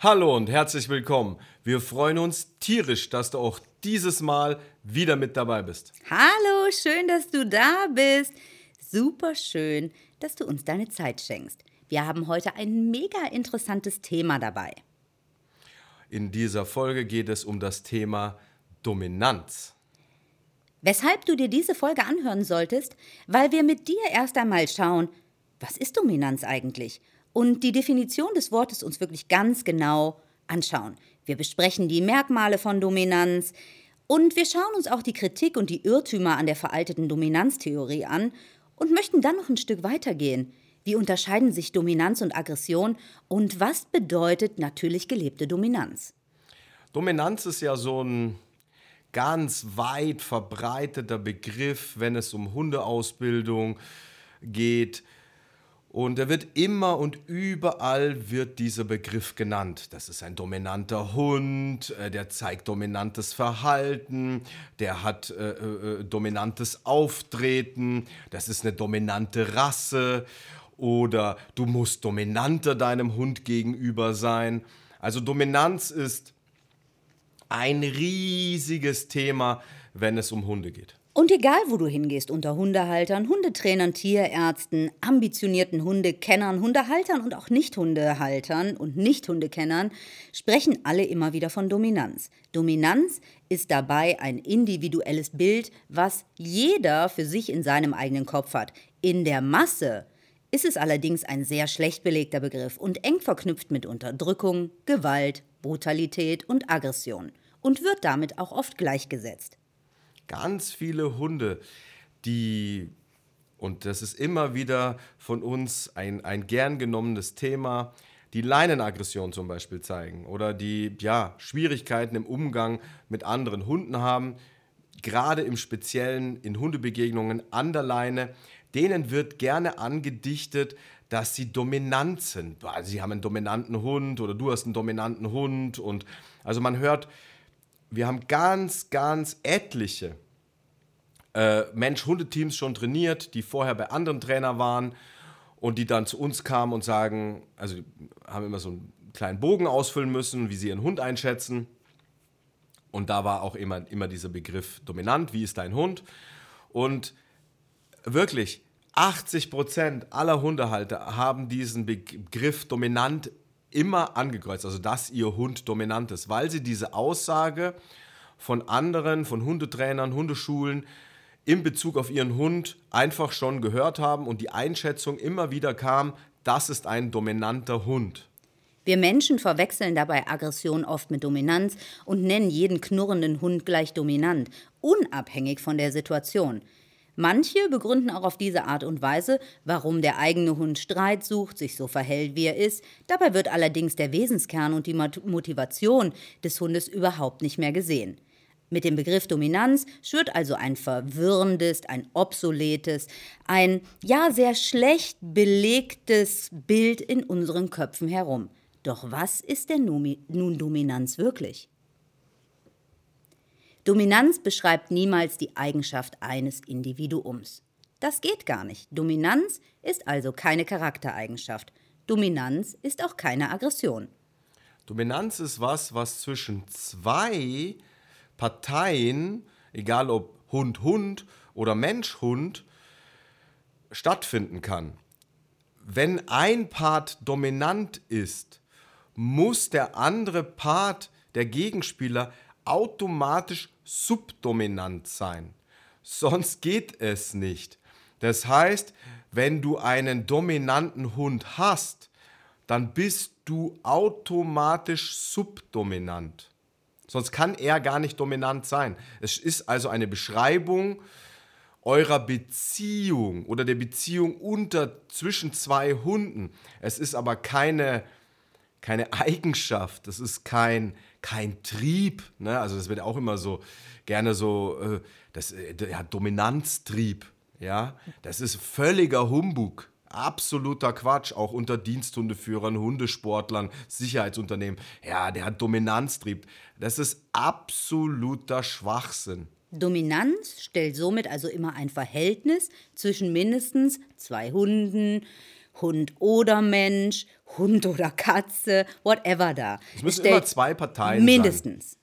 Hallo und herzlich willkommen. Wir freuen uns tierisch, dass du auch dieses Mal wieder mit dabei bist. Hallo, schön, dass du da bist. Super schön, dass du uns deine Zeit schenkst. Wir haben heute ein mega interessantes Thema dabei. In dieser Folge geht es um das Thema Dominanz. Weshalb du dir diese Folge anhören solltest? Weil wir mit dir erst einmal schauen, was ist Dominanz eigentlich? Und die Definition des Wortes uns wirklich ganz genau anschauen. Wir besprechen die Merkmale von Dominanz und wir schauen uns auch die Kritik und die Irrtümer an der veralteten Dominanztheorie an und möchten dann noch ein Stück weitergehen. Wie unterscheiden sich Dominanz und Aggression und was bedeutet natürlich gelebte Dominanz? Dominanz ist ja so ein ganz weit verbreiteter Begriff, wenn es um Hundeausbildung geht. Und er wird immer und überall wird dieser Begriff genannt. Das ist ein dominanter Hund, äh, der zeigt dominantes Verhalten, der hat äh, äh, dominantes Auftreten, das ist eine dominante Rasse oder du musst dominanter deinem Hund gegenüber sein. Also Dominanz ist ein riesiges Thema, wenn es um Hunde geht. Und egal, wo du hingehst, unter Hundehaltern, Hundetrainern, Tierärzten, ambitionierten Hundekennern, Hundehaltern und auch Nicht-Hundehaltern und Nicht-Hundekennern, sprechen alle immer wieder von Dominanz. Dominanz ist dabei ein individuelles Bild, was jeder für sich in seinem eigenen Kopf hat. In der Masse ist es allerdings ein sehr schlecht belegter Begriff und eng verknüpft mit Unterdrückung, Gewalt, Brutalität und Aggression und wird damit auch oft gleichgesetzt ganz viele Hunde, die, und das ist immer wieder von uns ein, ein gern genommenes Thema, die Leinenaggression zum Beispiel zeigen oder die ja, Schwierigkeiten im Umgang mit anderen Hunden haben, gerade im Speziellen in Hundebegegnungen an der Leine, denen wird gerne angedichtet, dass sie dominant sind. Also sie haben einen dominanten Hund oder du hast einen dominanten Hund und also man hört wir haben ganz, ganz etliche äh, Mensch-Hundeteams schon trainiert, die vorher bei anderen Trainern waren und die dann zu uns kamen und sagen, also haben immer so einen kleinen Bogen ausfüllen müssen, wie sie ihren Hund einschätzen. Und da war auch immer, immer dieser Begriff dominant, wie ist dein Hund? Und wirklich, 80 Prozent aller Hundehalter haben diesen Begriff dominant immer angekreuzt, also dass ihr Hund dominant ist, weil sie diese Aussage von anderen, von Hundetrainern, Hundeschulen in Bezug auf ihren Hund einfach schon gehört haben und die Einschätzung immer wieder kam, das ist ein dominanter Hund. Wir Menschen verwechseln dabei Aggression oft mit Dominanz und nennen jeden knurrenden Hund gleich dominant, unabhängig von der Situation. Manche begründen auch auf diese Art und Weise, warum der eigene Hund Streit sucht, sich so verhält, wie er ist. Dabei wird allerdings der Wesenskern und die Motivation des Hundes überhaupt nicht mehr gesehen. Mit dem Begriff Dominanz schwört also ein verwirrendes, ein obsoletes, ein ja sehr schlecht belegtes Bild in unseren Köpfen herum. Doch was ist denn nun Dominanz wirklich? Dominanz beschreibt niemals die Eigenschaft eines Individuums. Das geht gar nicht. Dominanz ist also keine Charaktereigenschaft. Dominanz ist auch keine Aggression. Dominanz ist was, was zwischen zwei Parteien, egal ob Hund-Hund oder Mensch-Hund, stattfinden kann. Wenn ein Part dominant ist, muss der andere Part, der Gegenspieler, automatisch subdominant sein. Sonst geht es nicht. Das heißt, wenn du einen dominanten Hund hast, dann bist du automatisch subdominant. Sonst kann er gar nicht dominant sein. Es ist also eine Beschreibung eurer Beziehung oder der Beziehung unter zwischen zwei Hunden. Es ist aber keine, keine Eigenschaft, es ist kein kein Trieb. Ne? Also das wird auch immer so gerne so, äh, das, äh, ja, Dominanztrieb. Ja, das ist völliger Humbug. Absoluter Quatsch, auch unter Diensthundeführern, Hundesportlern, Sicherheitsunternehmen. Ja, der hat Dominanztrieb. Das ist absoluter Schwachsinn. Dominanz stellt somit also immer ein Verhältnis zwischen mindestens zwei Hunden, Hund oder Mensch, Hund oder Katze, whatever da. Es müssen immer zwei Parteien mindestens. sein.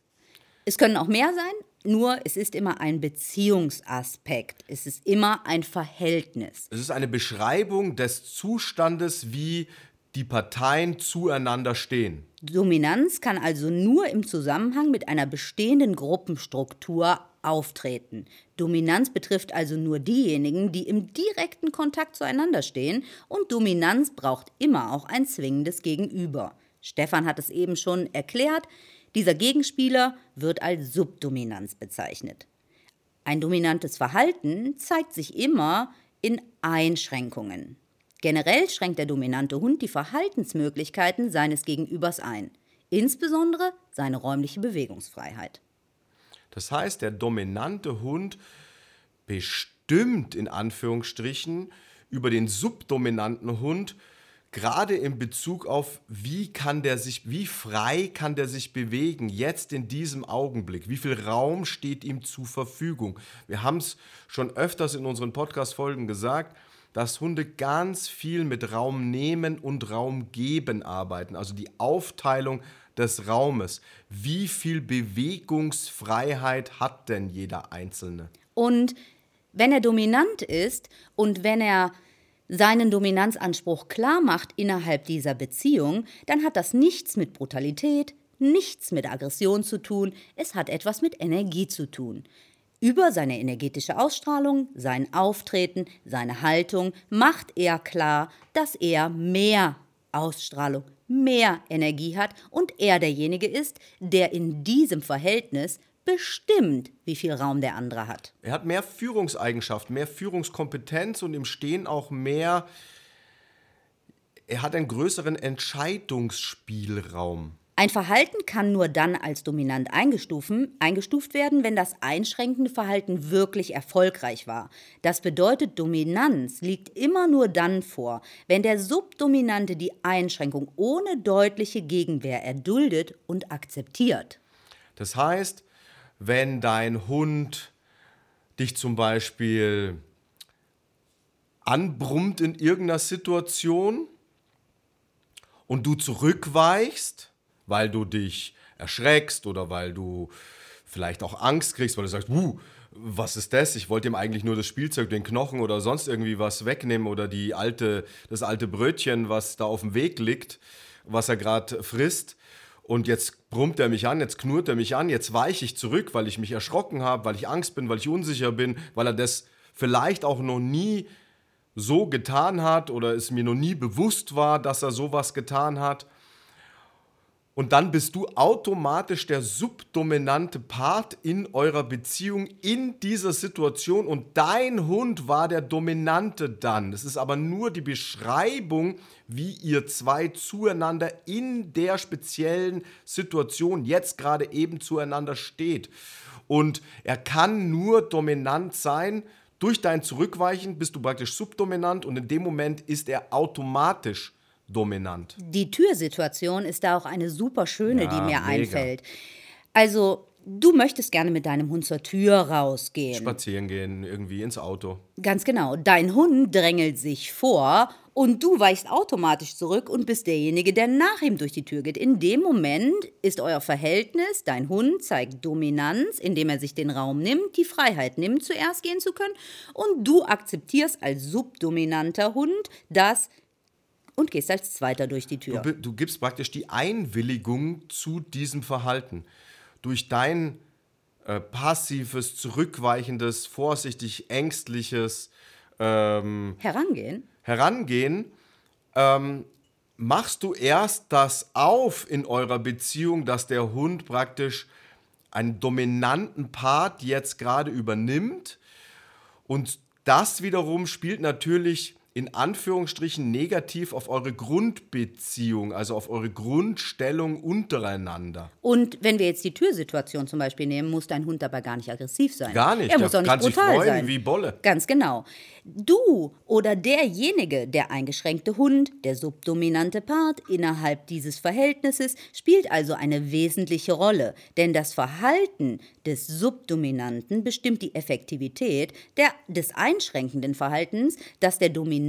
Es können auch mehr sein, nur es ist immer ein Beziehungsaspekt. Es ist immer ein Verhältnis. Es ist eine Beschreibung des Zustandes, wie die Parteien zueinander stehen. Dominanz kann also nur im Zusammenhang mit einer bestehenden Gruppenstruktur auftreten. Dominanz betrifft also nur diejenigen, die im direkten Kontakt zueinander stehen und Dominanz braucht immer auch ein zwingendes Gegenüber. Stefan hat es eben schon erklärt, dieser Gegenspieler wird als Subdominanz bezeichnet. Ein dominantes Verhalten zeigt sich immer in Einschränkungen. Generell schränkt der dominante Hund die Verhaltensmöglichkeiten seines Gegenübers ein, insbesondere seine räumliche Bewegungsfreiheit. Das heißt, der dominante Hund bestimmt in Anführungsstrichen über den subdominanten Hund, gerade in Bezug auf, wie kann der sich, wie frei kann der sich bewegen, jetzt in diesem Augenblick, wie viel Raum steht ihm zur Verfügung. Wir haben es schon öfters in unseren Podcast-Folgen gesagt, dass Hunde ganz viel mit Raum nehmen und Raum geben arbeiten, also die Aufteilung des Raumes. Wie viel Bewegungsfreiheit hat denn jeder Einzelne? Und wenn er dominant ist und wenn er seinen Dominanzanspruch klar macht innerhalb dieser Beziehung, dann hat das nichts mit Brutalität, nichts mit Aggression zu tun, es hat etwas mit Energie zu tun. Über seine energetische Ausstrahlung, sein Auftreten, seine Haltung macht er klar, dass er mehr Ausstrahlung, mehr Energie hat und er derjenige ist, der in diesem Verhältnis bestimmt, wie viel Raum der andere hat. Er hat mehr Führungseigenschaften, mehr Führungskompetenz und im Stehen auch mehr, er hat einen größeren Entscheidungsspielraum. Ein Verhalten kann nur dann als dominant eingestuft werden, wenn das einschränkende Verhalten wirklich erfolgreich war. Das bedeutet, Dominanz liegt immer nur dann vor, wenn der Subdominante die Einschränkung ohne deutliche Gegenwehr erduldet und akzeptiert. Das heißt, wenn dein Hund dich zum Beispiel anbrummt in irgendeiner Situation und du zurückweichst, weil du dich erschreckst oder weil du vielleicht auch Angst kriegst, weil du sagst, uh, was ist das? Ich wollte ihm eigentlich nur das Spielzeug, den Knochen oder sonst irgendwie was wegnehmen oder die alte, das alte Brötchen, was da auf dem Weg liegt, was er gerade frisst. Und jetzt brummt er mich an, jetzt knurrt er mich an, jetzt weiche ich zurück, weil ich mich erschrocken habe, weil ich Angst bin, weil ich unsicher bin, weil er das vielleicht auch noch nie so getan hat oder es mir noch nie bewusst war, dass er sowas getan hat. Und dann bist du automatisch der subdominante Part in eurer Beziehung in dieser Situation und dein Hund war der Dominante dann. Das ist aber nur die Beschreibung, wie ihr zwei zueinander in der speziellen Situation jetzt gerade eben zueinander steht. Und er kann nur dominant sein. Durch dein Zurückweichen bist du praktisch subdominant und in dem Moment ist er automatisch dominant. Die Türsituation ist da auch eine super schöne, ja, die mir mega. einfällt. Also, du möchtest gerne mit deinem Hund zur Tür rausgehen. Spazieren gehen, irgendwie ins Auto. Ganz genau. Dein Hund drängelt sich vor und du weichst automatisch zurück und bist derjenige, der nach ihm durch die Tür geht. In dem Moment ist euer Verhältnis, dein Hund zeigt Dominanz, indem er sich den Raum nimmt, die Freiheit nimmt, zuerst gehen zu können. Und du akzeptierst als subdominanter Hund, dass und gehst als Zweiter durch die Tür. Du, du gibst praktisch die Einwilligung zu diesem Verhalten. Durch dein äh, passives, zurückweichendes, vorsichtig ängstliches ähm, Herangehen, Herangehen ähm, machst du erst das auf in eurer Beziehung, dass der Hund praktisch einen dominanten Part jetzt gerade übernimmt. Und das wiederum spielt natürlich in Anführungsstrichen negativ auf eure Grundbeziehung, also auf eure Grundstellung untereinander. Und wenn wir jetzt die Türsituation zum Beispiel nehmen, muss dein Hund dabei gar nicht aggressiv sein. Gar nicht. Er muss auch nicht kann sich brutal freuen sein. wie Bolle. Ganz genau. Du oder derjenige, der eingeschränkte Hund, der subdominante Part innerhalb dieses Verhältnisses, spielt also eine wesentliche Rolle. Denn das Verhalten des Subdominanten bestimmt die Effektivität der, des einschränkenden Verhaltens, das der dominante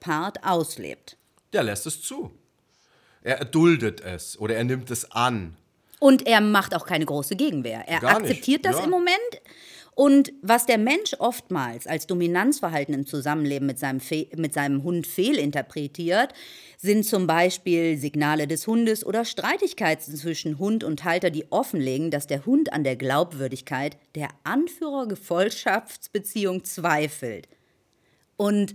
Part auslebt. Der lässt es zu. Er erduldet es oder er nimmt es an. Und er macht auch keine große Gegenwehr. Er Gar nicht, akzeptiert das ja. im Moment. Und was der Mensch oftmals als Dominanzverhalten im Zusammenleben mit seinem, Fe mit seinem Hund fehlinterpretiert, sind zum Beispiel Signale des Hundes oder Streitigkeiten zwischen Hund und Halter, die offenlegen, dass der Hund an der Glaubwürdigkeit der Anführer-Gefolgschaftsbeziehung zweifelt. Und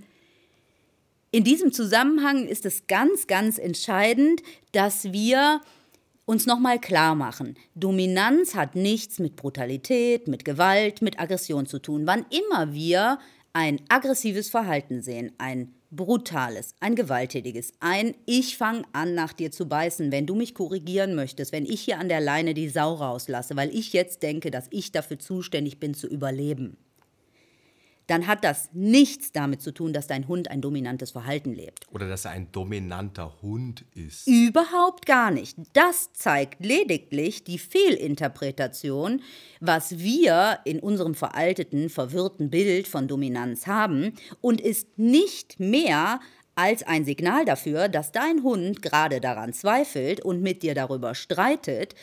in diesem Zusammenhang ist es ganz, ganz entscheidend, dass wir uns nochmal klar machen, Dominanz hat nichts mit Brutalität, mit Gewalt, mit Aggression zu tun. Wann immer wir ein aggressives Verhalten sehen, ein brutales, ein gewalttätiges, ein Ich fange an, nach dir zu beißen, wenn du mich korrigieren möchtest, wenn ich hier an der Leine die Sau rauslasse, weil ich jetzt denke, dass ich dafür zuständig bin zu überleben dann hat das nichts damit zu tun, dass dein Hund ein dominantes Verhalten lebt. Oder dass er ein dominanter Hund ist. Überhaupt gar nicht. Das zeigt lediglich die Fehlinterpretation, was wir in unserem veralteten, verwirrten Bild von Dominanz haben und ist nicht mehr als ein Signal dafür, dass dein Hund gerade daran zweifelt und mit dir darüber streitet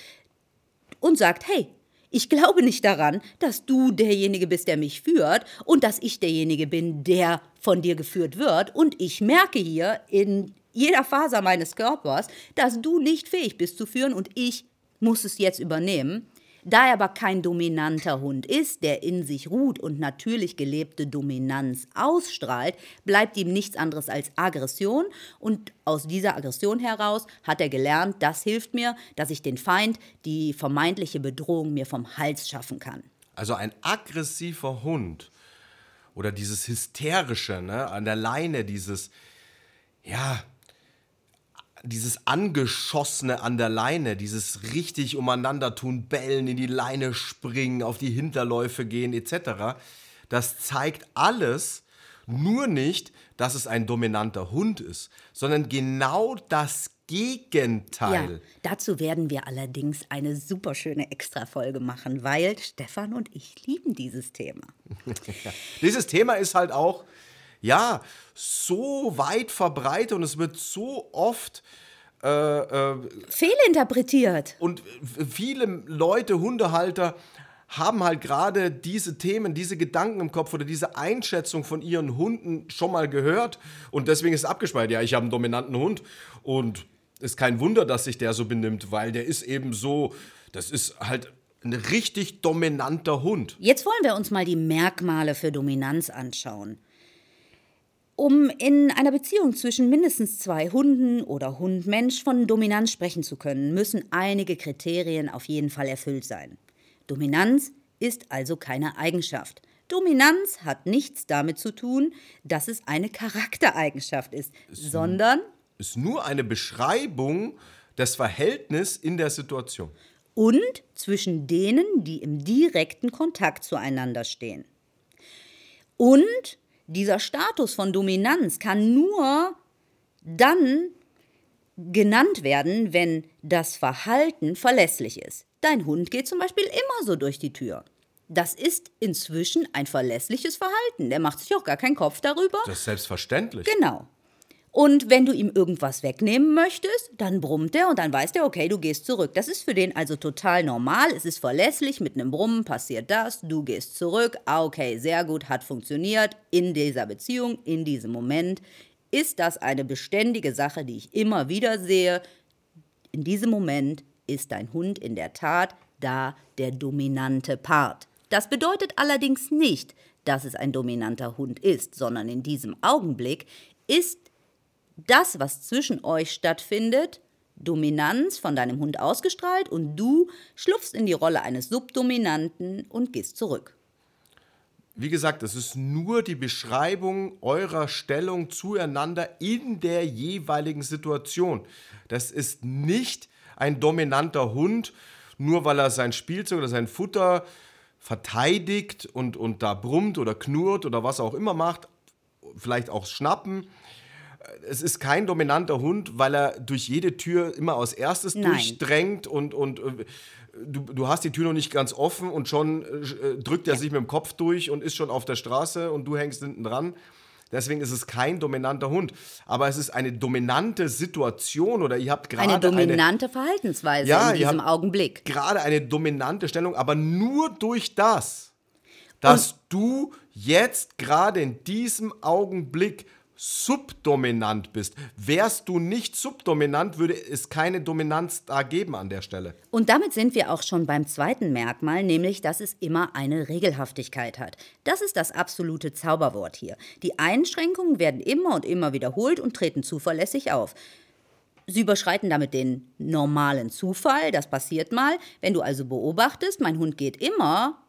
und sagt, hey, ich glaube nicht daran, dass du derjenige bist, der mich führt und dass ich derjenige bin, der von dir geführt wird. Und ich merke hier in jeder Faser meines Körpers, dass du nicht fähig bist zu führen und ich muss es jetzt übernehmen. Da er aber kein dominanter Hund ist, der in sich ruht und natürlich gelebte Dominanz ausstrahlt, bleibt ihm nichts anderes als Aggression und aus dieser Aggression heraus hat er gelernt, das hilft mir, dass ich den Feind, die vermeintliche Bedrohung mir vom Hals schaffen kann. Also ein aggressiver Hund oder dieses hysterische, ne, an der Leine, dieses, ja, dieses angeschossene an der Leine, dieses richtig umeinander tun, bellen, in die Leine springen, auf die Hinterläufe gehen etc. Das zeigt alles nur nicht, dass es ein dominanter Hund ist, sondern genau das Gegenteil. Ja, dazu werden wir allerdings eine super schöne Extra-Folge machen, weil Stefan und ich lieben dieses Thema. Dieses Thema ist halt auch, ja, so weit verbreitet und es wird so oft äh, äh, Fehlinterpretiert. und viele Leute, Hundehalter, haben halt gerade diese Themen, diese Gedanken im Kopf oder diese Einschätzung von ihren Hunden schon mal gehört und deswegen ist es abgespeichert. Ja, ich habe einen dominanten Hund und ist kein Wunder, dass sich der so benimmt, weil der ist eben so, das ist halt ein richtig dominanter Hund. Jetzt wollen wir uns mal die Merkmale für Dominanz anschauen. Um in einer Beziehung zwischen mindestens zwei Hunden oder Hund-Mensch von Dominanz sprechen zu können, müssen einige Kriterien auf jeden Fall erfüllt sein. Dominanz ist also keine Eigenschaft. Dominanz hat nichts damit zu tun, dass es eine Charaktereigenschaft ist, sondern Ist nur eine Beschreibung des Verhältnisses in der Situation. und zwischen denen, die im direkten Kontakt zueinander stehen. Und dieser Status von Dominanz kann nur dann genannt werden, wenn das Verhalten verlässlich ist. Dein Hund geht zum Beispiel immer so durch die Tür. Das ist inzwischen ein verlässliches Verhalten. Der macht sich auch gar keinen Kopf darüber. Das ist selbstverständlich. Genau. Und wenn du ihm irgendwas wegnehmen möchtest, dann brummt er und dann weiß der, okay, du gehst zurück. Das ist für den also total normal. Es ist verlässlich. Mit einem Brummen passiert das. Du gehst zurück. Ah, okay, sehr gut, hat funktioniert. In dieser Beziehung, in diesem Moment ist das eine beständige Sache, die ich immer wieder sehe. In diesem Moment ist dein Hund in der Tat da der dominante Part. Das bedeutet allerdings nicht, dass es ein dominanter Hund ist, sondern in diesem Augenblick ist das, was zwischen euch stattfindet, Dominanz von deinem Hund ausgestrahlt und du schlupfst in die Rolle eines Subdominanten und gehst zurück. wie gesagt, es ist nur die Beschreibung eurer Stellung zueinander in der jeweiligen Situation. Das ist nicht ein dominanter Hund, nur weil er sein Spielzeug oder sein Futter verteidigt und, und da brummt oder knurrt oder was auch immer macht, vielleicht auch schnappen. Es ist kein dominanter Hund, weil er durch jede Tür immer als erstes Nein. durchdrängt und, und äh, du, du hast die Tür noch nicht ganz offen und schon äh, drückt er sich mit dem Kopf durch und ist schon auf der Straße und du hängst hinten dran. Deswegen ist es kein dominanter Hund. Aber es ist eine dominante Situation oder ihr habt gerade Eine dominante Verhaltensweise Ja, in ihr diesem habt- Augenblick. gerade eine dominante Stellung, aber nur durch das, dass du jetzt gerade in diesem Augenblick subdominant bist. Wärst du nicht subdominant, würde es keine Dominanz da geben an der Stelle. Und damit sind wir auch schon beim zweiten Merkmal, nämlich, dass es immer eine Regelhaftigkeit hat. Das ist das absolute Zauberwort hier. Die Einschränkungen werden immer und immer wiederholt und treten zuverlässig auf. Sie überschreiten damit den normalen Zufall, das passiert mal. Wenn du also beobachtest, mein Hund geht immer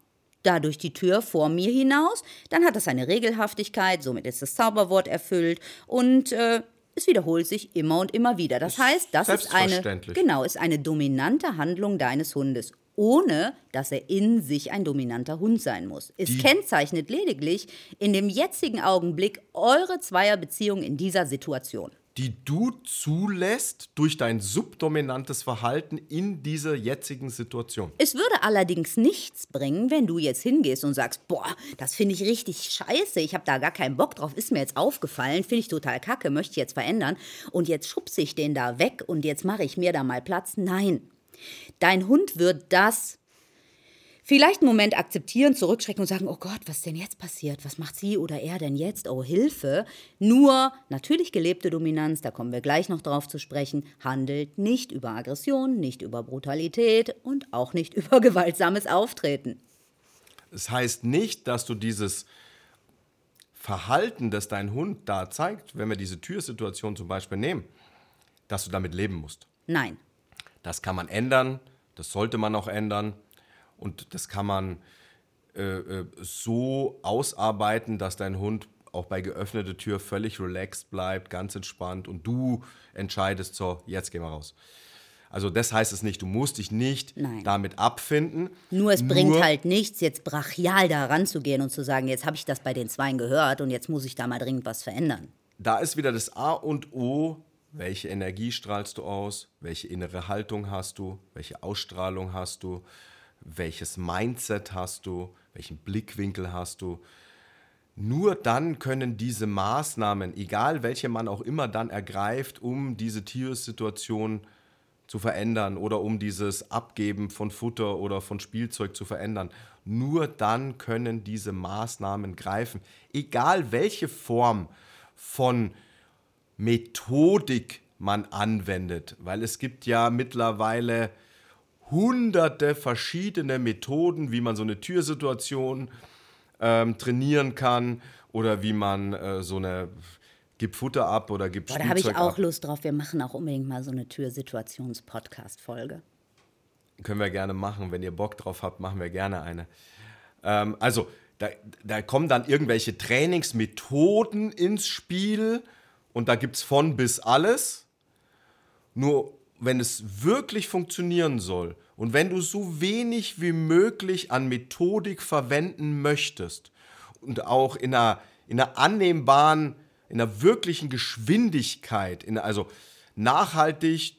da durch die Tür vor mir hinaus, dann hat das eine Regelhaftigkeit, somit ist das Zauberwort erfüllt und äh, es wiederholt sich immer und immer wieder. Das heißt, das ist eine, genau, ist eine dominante Handlung deines Hundes, ohne dass er in sich ein dominanter Hund sein muss. Es Die- kennzeichnet lediglich in dem jetzigen Augenblick eure Zweierbeziehung in dieser Situation. Die du zulässt durch dein subdominantes Verhalten in dieser jetzigen Situation. Es würde allerdings nichts bringen, wenn du jetzt hingehst und sagst, boah, das finde ich richtig scheiße, ich habe da gar keinen Bock drauf, ist mir jetzt aufgefallen, finde ich total kacke, möchte ich jetzt verändern und jetzt schubse ich den da weg und jetzt mache ich mir da mal Platz. Nein, dein Hund wird das vielleicht einen Moment akzeptieren, zurückschrecken und sagen, oh Gott, was ist denn jetzt passiert? Was macht sie oder er denn jetzt? Oh, Hilfe. Nur natürlich gelebte Dominanz, da kommen wir gleich noch drauf zu sprechen, handelt nicht über Aggression, nicht über Brutalität und auch nicht über gewaltsames Auftreten. Es heißt nicht, dass du dieses Verhalten, das dein Hund da zeigt, wenn wir diese Türsituation zum Beispiel nehmen, dass du damit leben musst. Nein. Das kann man ändern, das sollte man auch ändern und das kann man äh, äh, so ausarbeiten, dass dein Hund auch bei geöffneter Tür völlig relaxed bleibt, ganz entspannt und du entscheidest so, jetzt gehen wir raus. Also das heißt es nicht, du musst dich nicht Nein. damit abfinden. Nur es bringt halt nichts, jetzt brachial da ranzugehen und zu sagen, jetzt habe ich das bei den Zweien gehört und jetzt muss ich da mal dringend was verändern. da ist wieder das A und O, welche Energie strahlst du aus, welche innere Haltung hast du, welche Ausstrahlung hast du, welches Mindset hast du, welchen Blickwinkel hast du. Nur dann können diese Maßnahmen, egal welche man auch immer dann ergreift, um diese Tiersituation zu verändern oder um dieses Abgeben von Futter oder von Spielzeug zu verändern. Nur dann können diese Maßnahmen greifen. Egal welche Form von Methodik man anwendet, weil es gibt ja mittlerweile hunderte verschiedene Methoden, wie man so eine Türsituation ähm, trainieren kann oder wie man äh, so eine gibt Futter ab oder gibt Boah, da habe ich auch ab. Lust drauf. Wir machen auch unbedingt mal so eine Türsituations-Podcast-Folge. Können wir gerne machen. Wenn ihr Bock drauf habt, machen wir gerne eine. Ähm, also, da, da kommen dann irgendwelche Trainingsmethoden ins Spiel und da gibt es von bis alles. Nur wenn es wirklich funktionieren soll und wenn du so wenig wie möglich an Methodik verwenden möchtest und auch in einer, in einer annehmbaren, in einer wirklichen Geschwindigkeit, in, also nachhaltig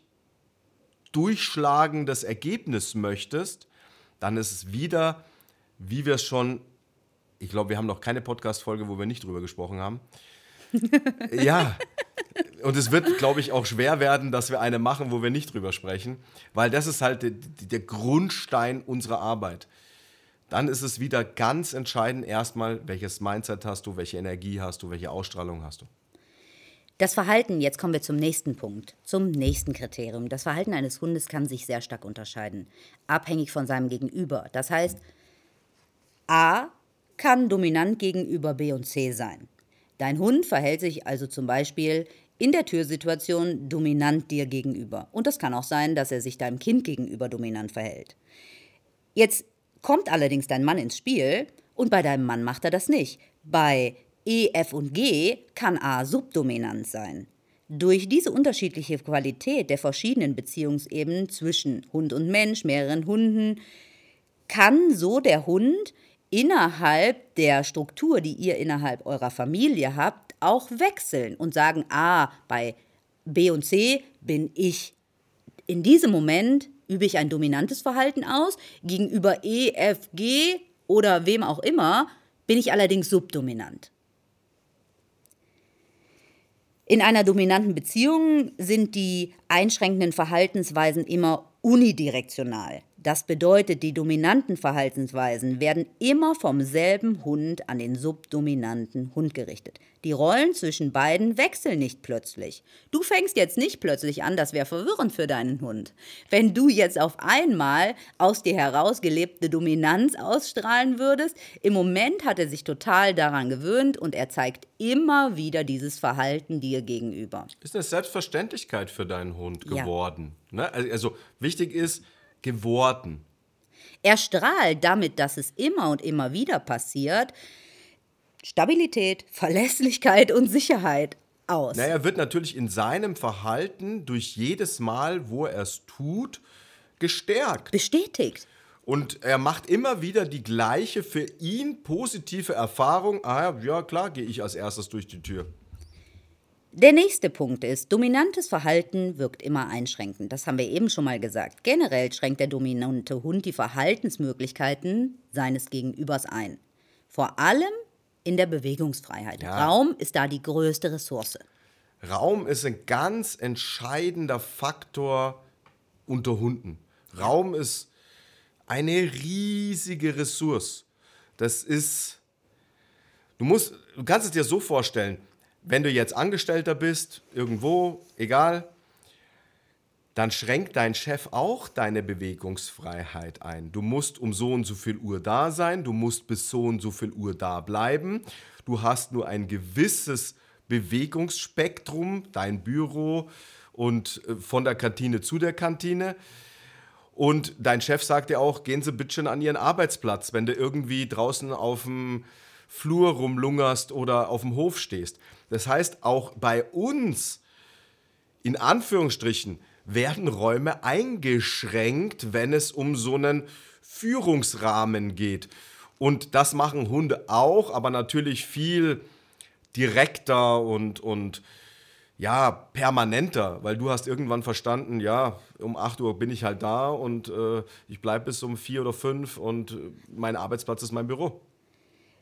durchschlagendes Ergebnis möchtest, dann ist es wieder, wie wir es schon, ich glaube, wir haben noch keine Podcast-Folge, wo wir nicht drüber gesprochen haben. Ja, und es wird, glaube ich, auch schwer werden, dass wir eine machen, wo wir nicht drüber sprechen, weil das ist halt der, der Grundstein unserer Arbeit. Dann ist es wieder ganz entscheidend erstmal, welches Mindset hast du, welche Energie hast du, welche Ausstrahlung hast du. Das Verhalten, jetzt kommen wir zum nächsten Punkt, zum nächsten Kriterium. Das Verhalten eines Hundes kann sich sehr stark unterscheiden, abhängig von seinem Gegenüber. Das heißt, A kann dominant gegenüber B und C sein. Dein Hund verhält sich also zum Beispiel in der Türsituation dominant dir gegenüber. Und das kann auch sein, dass er sich deinem Kind gegenüber dominant verhält. Jetzt kommt allerdings dein Mann ins Spiel Und bei deinem Mann macht er das nicht. Bei E, F und G kann A subdominant sein. Durch diese unterschiedliche Qualität der verschiedenen Beziehungsebenen zwischen Hund und Mensch, mehreren Hunden, kann so der Hund innerhalb der Struktur, die ihr innerhalb eurer Familie habt, auch wechseln und sagen, ah, bei B und C bin ich. In diesem Moment übe ich ein dominantes Verhalten aus, gegenüber E, F, G oder wem auch immer bin ich allerdings subdominant. In einer dominanten Beziehung sind die einschränkenden Verhaltensweisen immer unidirektional. Das bedeutet, die dominanten Verhaltensweisen werden immer vom selben Hund an den subdominanten Hund gerichtet. Die Rollen zwischen beiden wechseln nicht plötzlich. Du fängst jetzt nicht plötzlich an, das wäre verwirrend für deinen Hund. Wenn du jetzt auf einmal aus dir heraus gelebte Dominanz ausstrahlen würdest, im Moment hat er sich total daran gewöhnt und er zeigt immer wieder dieses Verhalten dir gegenüber. Ist eine Selbstverständlichkeit für deinen Hund geworden. Ja. Ne? Also wichtig ist, geworden. Er strahlt damit, dass es immer und immer wieder passiert, Stabilität, Verlässlichkeit und Sicherheit aus. Naja, er wird natürlich in seinem Verhalten durch jedes Mal, wo er es tut, gestärkt. Bestätigt. Und er macht immer wieder die gleiche für ihn positive Erfahrung. Ah ja, klar, gehe ich als erstes durch die Tür. Der nächste Punkt ist, dominantes Verhalten wirkt immer einschränkend. Das haben wir eben schon mal gesagt. Generell schränkt der dominante Hund die Verhaltensmöglichkeiten seines Gegenübers ein. Vor allem in der Bewegungsfreiheit. Ja. Raum ist da die größte Ressource. Raum ist ein ganz entscheidender Faktor unter Hunden. Raum ist eine riesige Ressource. Das ist, du musst, du kannst es dir so vorstellen, wenn du jetzt Angestellter bist, irgendwo, egal, dann schränkt dein Chef auch deine Bewegungsfreiheit ein. Du musst um so und so viel Uhr da sein, du musst bis so und so viel Uhr da bleiben. Du hast nur ein gewisses Bewegungsspektrum, dein Büro und äh, von der Kantine zu der Kantine. Und dein Chef sagt dir auch, gehen Sie bitte schon an Ihren Arbeitsplatz, wenn du irgendwie draußen auf dem Flur rumlungerst oder auf dem Hof stehst. Das heißt, auch bei uns, in Anführungsstrichen, werden Räume eingeschränkt, wenn es um so einen Führungsrahmen geht. Und das machen Hunde auch, aber natürlich viel direkter und, und ja, permanenter, weil du hast irgendwann verstanden, ja, um 8 Uhr bin ich halt da und äh, ich bleibe bis um 4 oder 5 und mein Arbeitsplatz ist mein Büro.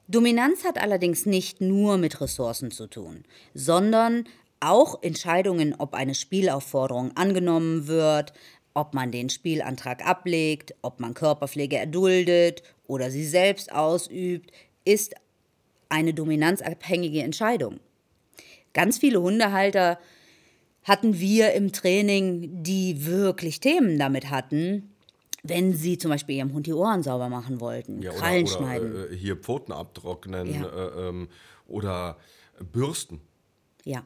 Dominanz hat allerdings nicht nur mit Ressourcen zu tun, sondern auch Entscheidungen, ob eine Spielaufforderung angenommen wird, ob man den Spielantrag ablegt, ob man Körperpflege erduldet oder sie selbst ausübt, ist eine dominanzabhängige Entscheidung. Ganz viele Hundehalter hatten wir im Training, die wirklich Themen damit hatten, wenn sie zum Beispiel ihrem Hund die Ohren sauber machen wollten, ja, Krallen oder, schneiden. Äh, hier Pfoten abtrocknen ja. äh, ähm, oder bürsten. Ja.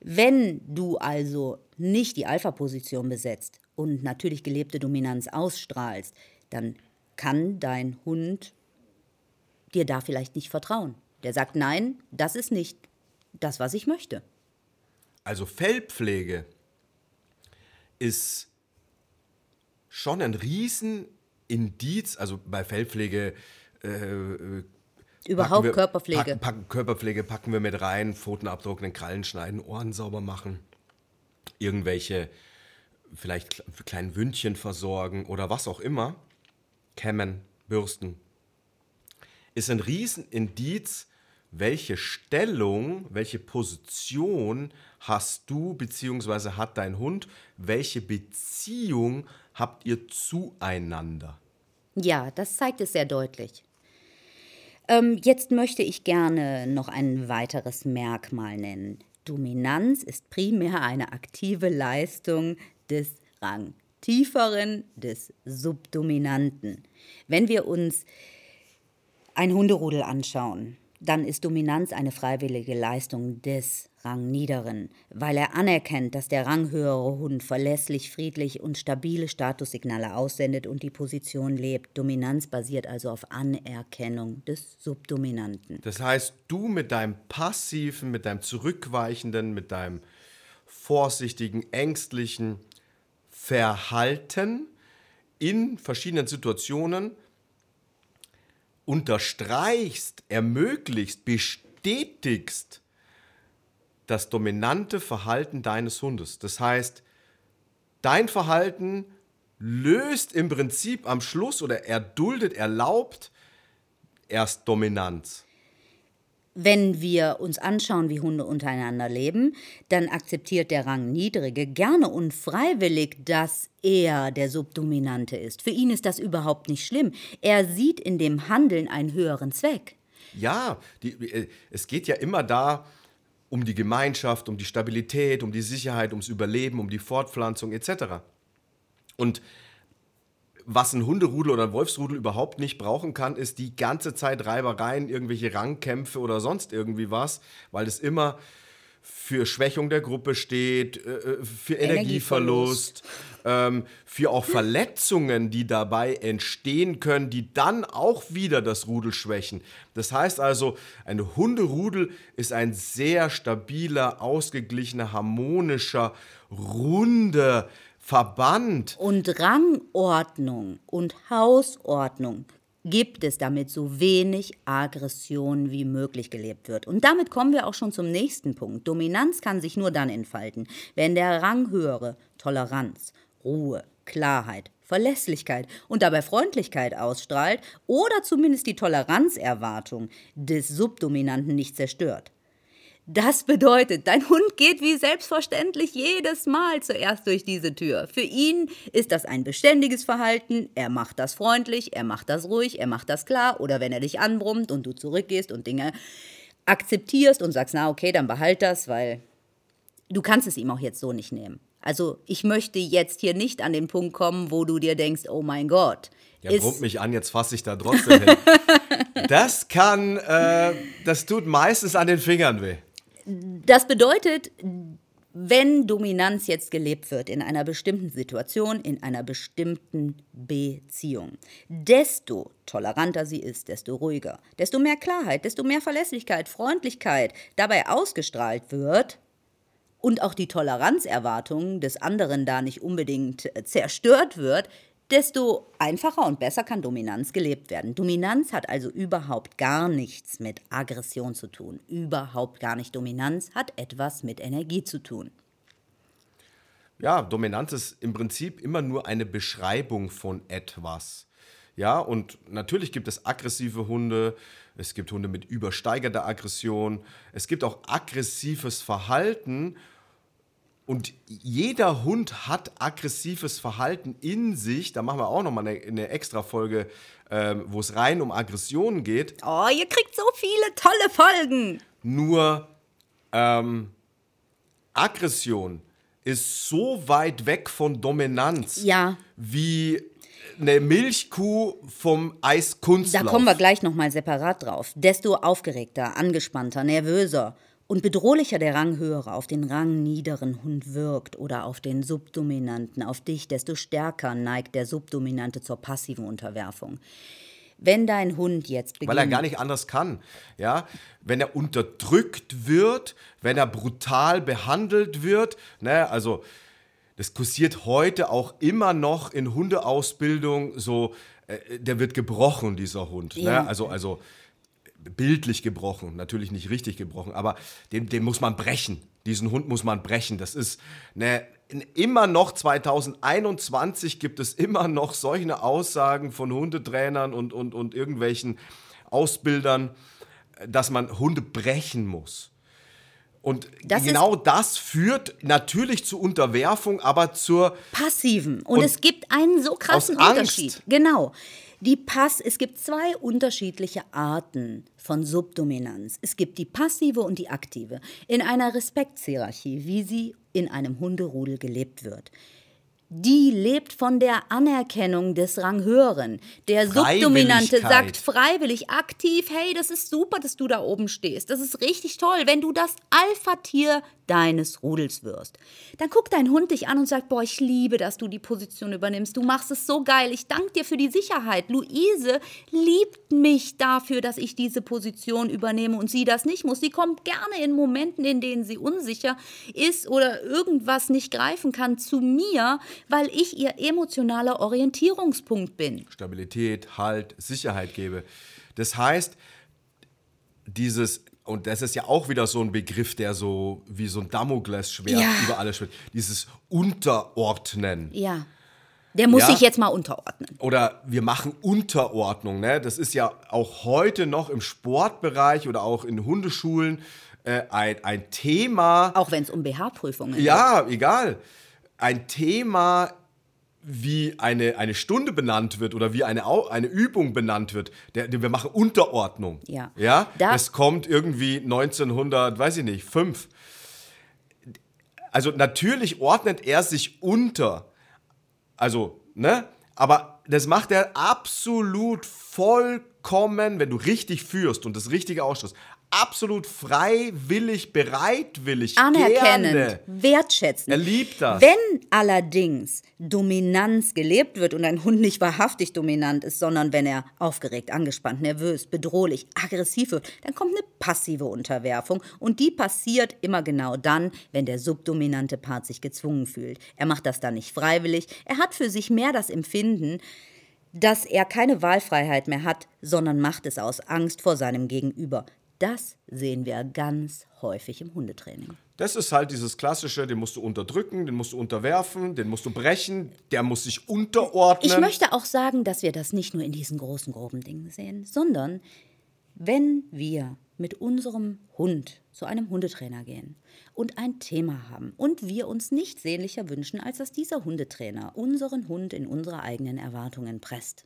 Wenn du also nicht die Alpha-Position besetzt und natürlich gelebte Dominanz ausstrahlst, dann kann dein Hund dir da vielleicht nicht vertrauen. Der sagt, nein, das ist nicht das, was ich möchte. Also Fellpflege ist schon ein Riesenindiz, also bei Fellpflege äh, Überhaupt wir, Körperpflege. Packen, packen, Körperpflege packen wir mit rein, Pfoten abdrucken, Krallen schneiden, Ohren sauber machen, irgendwelche vielleicht kleinen Wündchen versorgen oder was auch immer, kämmen, bürsten, ist ein Riesenindiz, welche Stellung, welche Position hast du bzw. hat dein Hund, welche Beziehung habt ihr zueinander? Ja, das zeigt es sehr deutlich. Ähm, jetzt möchte ich gerne noch ein weiteres Merkmal nennen. Dominanz ist primär eine aktive Leistung des Rangtieferen, des Subdominanten. Wenn wir uns ein Hunderudel anschauen, dann ist Dominanz eine freiwillige Leistung des Rangniederen, weil er anerkennt, dass der ranghöhere Hund verlässlich, friedlich und stabile Statussignale aussendet und die Position lebt. Dominanz basiert also auf Anerkennung des Subdominanten. Das heißt, du mit deinem passiven, mit deinem zurückweichenden, mit deinem vorsichtigen, ängstlichen Verhalten in verschiedenen Situationen unterstreichst, ermöglichst, bestätigst das dominante Verhalten deines Hundes. Das heißt, dein Verhalten löst im Prinzip am Schluss oder erduldet, erlaubt erst Dominanz. Wenn wir uns anschauen, wie Hunde untereinander leben, dann akzeptiert der Rangniedrige gerne und freiwillig, dass er der Subdominante ist. Für ihn ist das überhaupt nicht schlimm. Er sieht in dem Handeln einen höheren Zweck. Ja, die, äh, es geht ja immer da um die Gemeinschaft, um die Stabilität, um die Sicherheit, ums Überleben, um die Fortpflanzung etc. Und was ein Hunderudel oder ein Wolfsrudel überhaupt nicht brauchen kann, ist die ganze Zeit Reibereien, irgendwelche Rangkämpfe oder sonst irgendwie was, weil es immer für Schwächung der Gruppe steht, äh, äh, für Energieverlust, ähm, für auch Verletzungen, die dabei entstehen können, die dann auch wieder das Rudel schwächen. Das heißt also, ein Hunderudel ist ein sehr stabiler, ausgeglichener, harmonischer, runder, Verband. Und Rangordnung und Hausordnung gibt es, damit so wenig Aggression wie möglich gelebt wird. Und damit kommen wir auch schon zum nächsten Punkt. Dominanz kann sich nur dann entfalten, wenn der Ranghöhere Toleranz, Ruhe, Klarheit, Verlässlichkeit und dabei Freundlichkeit ausstrahlt oder zumindest die Toleranzerwartung des Subdominanten nicht zerstört. Das bedeutet, dein Hund geht wie selbstverständlich jedes Mal zuerst durch diese Tür. Für ihn ist das ein beständiges Verhalten. Er macht das freundlich, er macht das ruhig, er macht das klar. Oder wenn er dich anbrummt und du zurückgehst und Dinge akzeptierst und sagst, na okay, dann behalt das, weil du kannst es ihm auch jetzt so nicht nehmen. Also ich möchte jetzt hier nicht an den Punkt kommen, wo du dir denkst, oh mein Gott. Ja, brummt mich an, jetzt fasse ich da trotzdem hin. Das kann, äh, das tut meistens an den Fingern weh. Das bedeutet, wenn Dominanz jetzt gelebt wird in einer bestimmten Situation, in einer bestimmten Beziehung, desto toleranter sie ist, desto ruhiger, desto mehr Klarheit, desto mehr Verlässlichkeit, Freundlichkeit dabei ausgestrahlt wird und auch die Toleranzerwartung des anderen da nicht unbedingt zerstört wird, desto einfacher und besser kann Dominanz gelebt werden. Dominanz hat also überhaupt gar nichts mit Aggression zu tun. Überhaupt gar nicht. Dominanz hat etwas mit Energie zu tun. Ja, Dominanz ist im Prinzip immer nur eine Beschreibung von etwas. Ja, und natürlich gibt es aggressive Hunde, es gibt Hunde mit übersteigerter Aggression, es gibt auch aggressives Verhalten und jeder Hund hat aggressives Verhalten in sich. Da machen wir auch nochmal eine, eine extra Folge, ähm, wo es rein um Aggressionen geht. Oh, ihr kriegt so viele tolle Folgen. Nur ähm, Aggression ist so weit weg von Dominanz ja. wie eine Milchkuh vom Eiskunstlauf. Da kommen wir gleich nochmal separat drauf. Desto aufgeregter, angespannter, nervöser und bedrohlicher der Ranghöhere auf den rangniederen Hund wirkt oder auf den Subdominanten, auf dich, desto stärker neigt der Subdominante zur passiven Unterwerfung. Wenn dein Hund jetzt beginnt. Weil er gar nicht anders kann. Ja? Wenn er unterdrückt wird, wenn er brutal behandelt wird, ne? also das kursiert heute auch immer noch in Hundeausbildung so, äh, der wird gebrochen, dieser Hund. Ja. Ne? Also, also bildlich gebrochen, natürlich nicht richtig gebrochen, aber den, den muss man brechen. Diesen Hund muss man brechen. Das ist eine, immer noch 2021 gibt es immer noch solche Aussagen von Hundetrainern und, und, und irgendwelchen Ausbildern, dass man Hunde brechen muss. Und das genau das führt natürlich zu Unterwerfung, aber zur passiven. Und, und es gibt einen so krassen Unterschied. Genau. Die Pass, es gibt zwei unterschiedliche Arten von Subdominanz. Es gibt die passive und die aktive. In einer Respektshierarchie, wie sie in einem Hunderudel gelebt wird. die lebt von der Anerkennung des Ranghöheren. Der Subdominante sagt freiwillig, aktiv, hey, das ist super, dass du da oben stehst. Das ist richtig toll, wenn du das Alpha-Tier deines Rudels wirst. Dann guckt dein Hund dich an und sagt, boah, ich liebe, dass du die Position übernimmst. Du machst es so geil. Ich danke dir für die Sicherheit. Luise liebt mich dafür, dass ich diese Position übernehme und sie das nicht muss. Sie kommt gerne in Momenten, in denen sie unsicher ist oder irgendwas nicht greifen kann, zu mir, weil ich ihr emotionaler Orientierungspunkt bin. Stabilität, Halt, Sicherheit gebe. Das heißt, dieses, und das ist ja auch wieder so ein Begriff, der so wie so ein Damoklesschwert Ja. über alles schwirrt, dieses Unterordnen. Ja. Der muss Ja. sich jetzt mal unterordnen. Oder wir machen Unterordnung. Ne? Das ist ja auch heute noch im Sportbereich oder auch in Hundeschulen äh, ein, ein Thema. Auch wenn es um BH-Prüfungen geht. Ja, egal. Ein Thema, wie eine, eine Stunde benannt wird oder wie eine, eine Übung benannt wird. Der, der, wir machen Unterordnung. Ja. ja? Da- das kommt irgendwie 1900, weiß ich nicht, 5. Also natürlich ordnet er sich unter. Also, ne? Aber das macht er absolut vollkommen, wenn du richtig führst und das Richtige ausstrahlst. Absolut freiwillig, bereitwillig, Anerkennend, gerne. wertschätzend. Er liebt das. Wenn allerdings Dominanz gelebt wird und ein Hund nicht wahrhaftig dominant ist, sondern wenn er aufgeregt, angespannt, nervös, bedrohlich, aggressiv wird, dann kommt eine passive Unterwerfung und die passiert immer genau dann, wenn der subdominante Part sich gezwungen fühlt. Er macht das dann nicht freiwillig, er hat für sich mehr das Empfinden, dass er keine Wahlfreiheit mehr hat, sondern macht es aus Angst vor seinem Gegenüber. Das sehen wir ganz häufig im Hundetraining. Das ist halt dieses klassische, den musst du unterdrücken, den musst du unterwerfen, den musst du brechen, der muss sich unterordnen. Ich möchte auch sagen, dass wir das nicht nur in diesen großen, groben Dingen sehen, sondern wenn wir mit unserem Hund zu einem Hundetrainer gehen und ein Thema haben und wir uns nichts sehnlicher wünschen, als dass dieser Hundetrainer unseren Hund in unsere eigenen Erwartungen presst,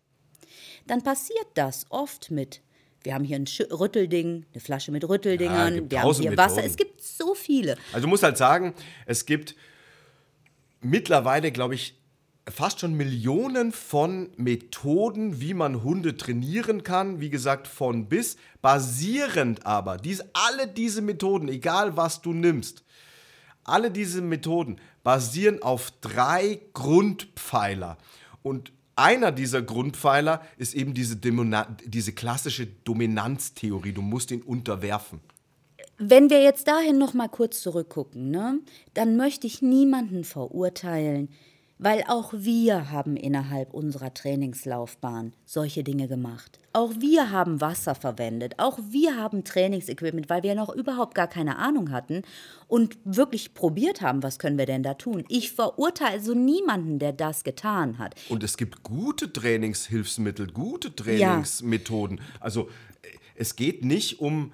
dann passiert das oft mit wir haben hier ein Sch- Rüttelding, eine Flasche mit Ja, Rütteldingern, gibt wir haben hier Wasser. Methoden. Es gibt so viele. Also du musst halt sagen, es gibt mittlerweile, glaube ich, fast schon Millionen von Methoden, wie man Hunde trainieren kann. Wie gesagt, von bis. Basierend aber, dies, alle diese Methoden, egal was du nimmst, alle diese Methoden basieren auf drei Grundpfeiler. Und einer dieser Grundpfeiler ist eben diese, Domina diese klassische Dominanztheorie. Du musst ihn unterwerfen. Wenn wir jetzt dahin noch mal kurz zurückgucken, ne, dann möchte ich niemanden verurteilen, weil auch wir haben innerhalb unserer Trainingslaufbahn solche Dinge gemacht. Auch wir haben Wasser verwendet, auch wir haben Trainingsequipment, weil wir noch überhaupt gar keine Ahnung hatten und wirklich probiert haben, was können wir denn da tun. Ich verurteile also niemanden, der das getan hat. Und es gibt gute Trainingshilfsmittel, gute Trainingsmethoden. Also äh, es geht nicht um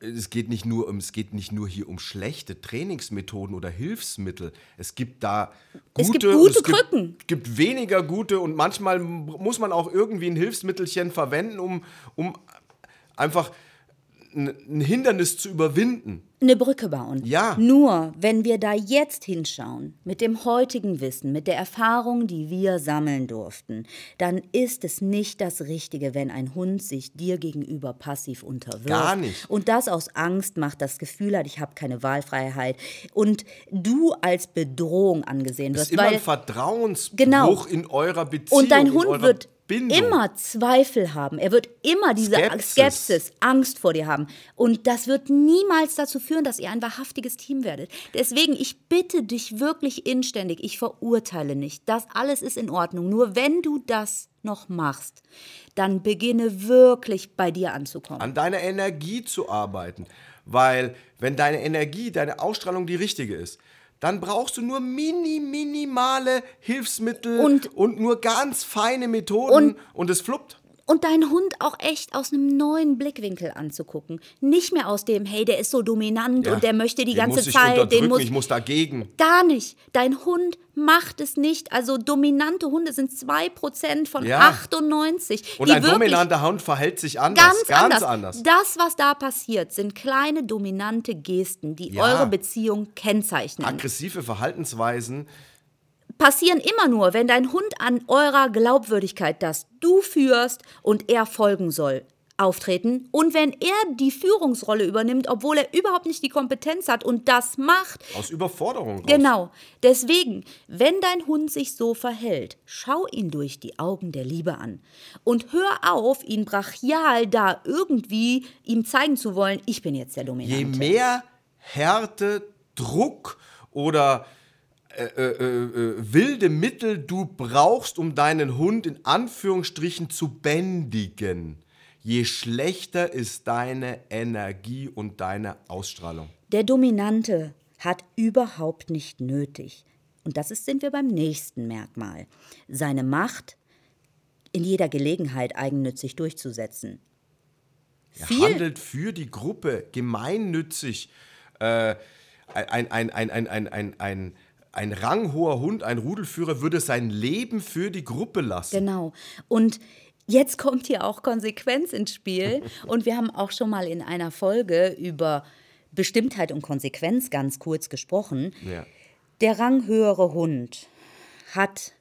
es geht nicht nur um es geht nicht nur hier um schlechte Trainingsmethoden oder Hilfsmittel. Es gibt da gute Es gibt gute es gibt, Krücken. gibt weniger gute und manchmal muss man auch irgendwie ein Hilfsmittelchen verwenden, um um einfach ein ein Hindernis zu überwinden. Eine Brücke bauen. Ja. Nur, wenn wir da jetzt hinschauen, mit dem heutigen Wissen, mit der Erfahrung, die wir sammeln durften, dann ist es nicht das Richtige, wenn ein Hund sich dir gegenüber passiv unterwirft. Gar nicht. Und das aus Angst macht, das Gefühl hat, ich habe keine Wahlfreiheit. Und du als Bedrohung angesehen Das wirst. ist immer ein Vertrauensbruch Genau. in eurer Beziehung. und dein in Hund wird Bindung. immer Zweifel haben. Er wird immer diese Skepsis. Skepsis. Angst vor dir haben. Und das wird niemals dazu führen, dass ihr ein wahrhaftiges Team werdet. Deswegen, ich bitte dich wirklich inständig, ich verurteile nicht. Das alles ist in Ordnung. Nur wenn du das noch machst, dann beginne wirklich bei dir anzukommen. an deiner Energie zu arbeiten. Weil wenn deine Energie, deine Ausstrahlung die richtige ist, dann brauchst du nur mini, minimale Hilfsmittel und, Und- nur ganz feine Methoden und, es fluppt. Und deinen Hund auch echt aus einem neuen Blickwinkel anzugucken. Nicht mehr aus dem, hey, der ist so dominant Ja, und der möchte die ganze muss ich Zeit, den muss ich muss dagegen. Gar nicht. Dein Hund macht es nicht. Also dominante Hunde sind 2% von Ja. 98. Und ein dominanter Hund verhält sich anders. Ganz, Ganz, anders. Das, was da passiert, sind kleine dominante Gesten, die Ja. eure Beziehung kennzeichnen. Aggressive Verhaltensweisen passieren immer nur, wenn dein Hund an eurer Glaubwürdigkeit, dass du führst und er folgen soll, auftreten und wenn er die Führungsrolle übernimmt, obwohl er überhaupt nicht die Kompetenz hat und das macht. aus Überforderung raus. Genau. Deswegen, wenn dein Hund sich so verhält, schau ihn durch die Augen der Liebe an und hör auf, ihn brachial da irgendwie ihm zeigen zu wollen, ich bin jetzt der Dominante. Je mehr Härte, Druck oder äh, äh, äh, wilde Mittel du brauchst, um deinen Hund in Anführungsstrichen zu bändigen, je schlechter ist deine Energie und deine Ausstrahlung. Der Dominante hat überhaupt nicht nötig. Und das ist, sind wir beim nächsten Merkmal. Seine Macht in jeder Gelegenheit eigennützig durchzusetzen. Er Viel- handelt für die Gruppe, gemeinnützig. Äh, ein, ein, ein, ein, ein, ein, ein, ein ranghoher Hund, ein Rudelführer würde sein Leben für die Gruppe lassen. Genau. Und jetzt kommt hier auch Konsequenz ins Spiel. Und wir haben auch schon mal in einer Folge über Bestimmtheit und Konsequenz ganz kurz gesprochen. Ja. Der ranghöhere Hund hat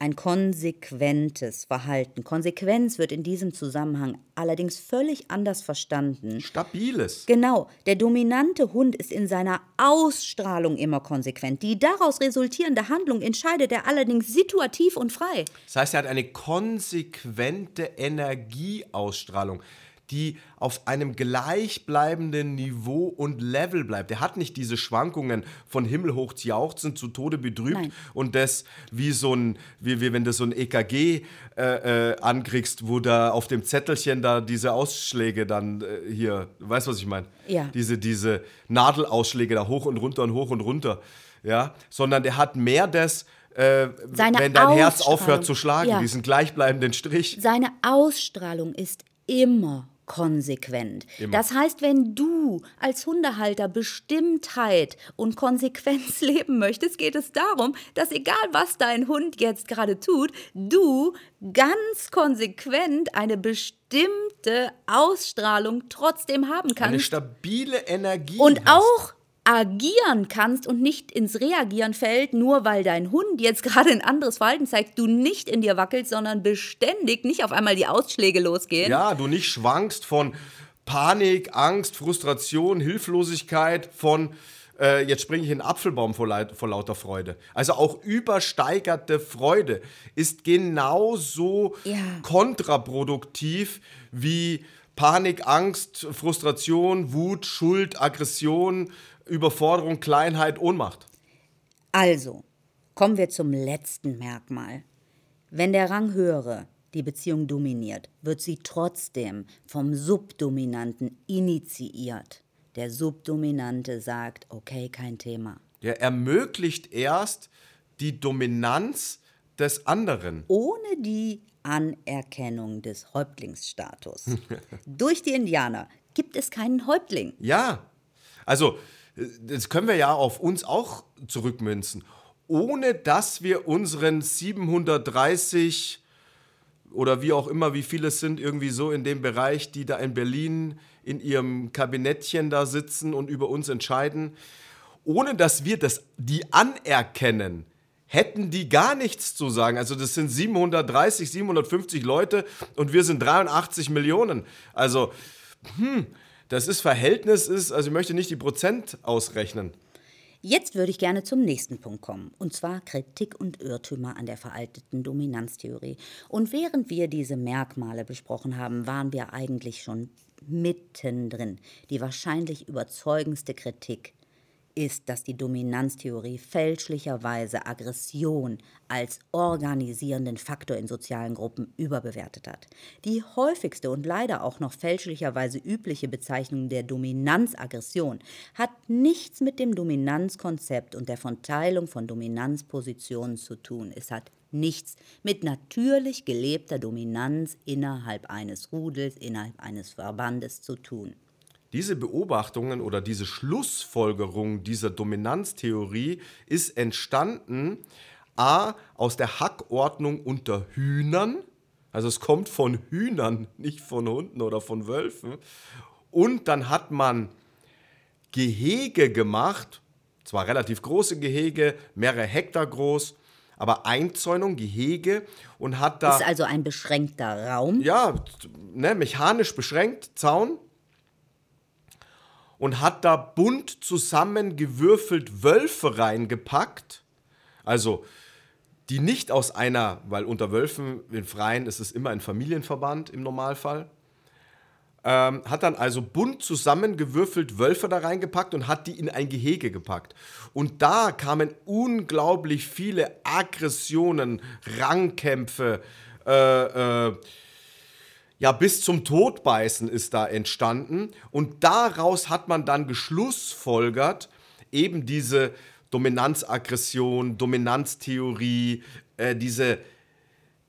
ein konsequentes Verhalten. Konsequenz wird in diesem Zusammenhang allerdings völlig anders verstanden. Stabiles. Genau, der dominante Hund ist in seiner Ausstrahlung immer konsequent. Die daraus resultierende Handlung entscheidet er allerdings situativ und frei. Das heißt, er hat eine konsequente Energieausstrahlung, die auf einem gleichbleibenden Niveau und Level bleibt. Er hat nicht diese Schwankungen von himmelhoch jauchzend zu Tode betrübt Nein. und das wie so ein, wie, wie wenn du so ein EKG äh, äh, ankriegst, wo da auf dem Zettelchen da diese Ausschläge dann äh, hier, du weißt was ich meine? Ja. Diese, diese Nadelausschläge da hoch und runter und hoch und runter. Ja, sondern der hat mehr das, äh, wenn dein Herz aufhört zu schlagen, Ja. diesen gleichbleibenden Strich. Seine Ausstrahlung ist immer konsequent. Das heißt, wenn du als Hundehalter Bestimmtheit und Konsequenz leben möchtest, geht es darum, dass egal was dein Hund jetzt gerade tut, du ganz konsequent eine bestimmte Ausstrahlung trotzdem haben Eine kannst. stabile Energie. und hast. auch agieren kannst und nicht ins Reagieren fällt, nur weil dein Hund jetzt gerade ein anderes Verhalten zeigt, du nicht in dir wackelst, sondern beständig nicht auf einmal die Ausschläge losgehen. Ja, du nicht schwankst von Panik, Angst, Frustration, Hilflosigkeit, von äh, jetzt springe ich in den Apfelbaum vor, vor lauter Freude. Also auch übersteigerte Freude ist genauso Ja. kontraproduktiv wie Panik, Angst, Frustration, Wut, Schuld, Aggression, Überforderung, Kleinheit, Ohnmacht. Also, kommen wir zum letzten Merkmal. Wenn der Ranghöhere die Beziehung dominiert, wird sie trotzdem vom Subdominanten initiiert. Der Subdominante sagt, okay, kein Thema. Der ermöglicht erst die Dominanz des anderen. Ohne die Anerkennung des Häuptlingsstatus. Durch die Indianer gibt es keinen Häuptling. Ja, also das können wir ja auf uns auch zurückmünzen. Ohne dass wir unseren 730 oder wie auch immer, wie viele es sind, irgendwie so in dem Bereich, die da in Berlin in ihrem Kabinettchen da sitzen und über uns entscheiden, ohne dass wir das, die anerkennen, hätten die gar nichts zu sagen. Also das sind 730, 750 Leute und wir sind 83 Millionen. Also das ist Verhältnis ist, also ich möchte nicht die Prozent ausrechnen. Jetzt würde ich gerne zum nächsten Punkt kommen, und zwar Kritik und Irrtümer an der veralteten Dominanztheorie. Und während wir diese Merkmale besprochen haben, waren wir eigentlich schon mittendrin. Die wahrscheinlich überzeugendste Kritik ist, dass die Dominanztheorie fälschlicherweise Aggression als organisierenden Faktor in sozialen Gruppen überbewertet hat. Die häufigste und leider auch noch fälschlicherweise übliche Bezeichnung der Dominanzaggression hat nichts mit dem Dominanzkonzept und der Verteilung von Dominanzpositionen zu tun. Es hat nichts mit natürlich gelebter Dominanz innerhalb eines Rudels, innerhalb eines Verbandes zu tun. Diese Beobachtungen oder diese Schlussfolgerung dieser Dominanztheorie ist entstanden a aus der Hackordnung unter Hühnern, also es kommt von Hühnern, nicht von Hunden oder von Wölfen. Und dann hat man Gehege gemacht, zwar relativ große Gehege, mehrere Hektar groß, aber Einzäunung, Gehege und hat da. Ist also ein beschränkter Raum. Ja, ne, mechanisch beschränkt, Zaun. Und hat da bunt zusammengewürfelt Wölfe reingepackt. Also, die nicht aus einer, weil unter Wölfen in Freien ist es immer ein Familienverband im Normalfall. Ähm, hat dann also bunt zusammengewürfelt Wölfe da reingepackt und hat die in ein Gehege gepackt. Und da kamen unglaublich viele Aggressionen, Rangkämpfe, äh, äh, ja, bis zum Todbeißen ist da entstanden. Und daraus hat man dann geschlussfolgert, eben diese Dominanzaggression, Dominanztheorie, äh, diese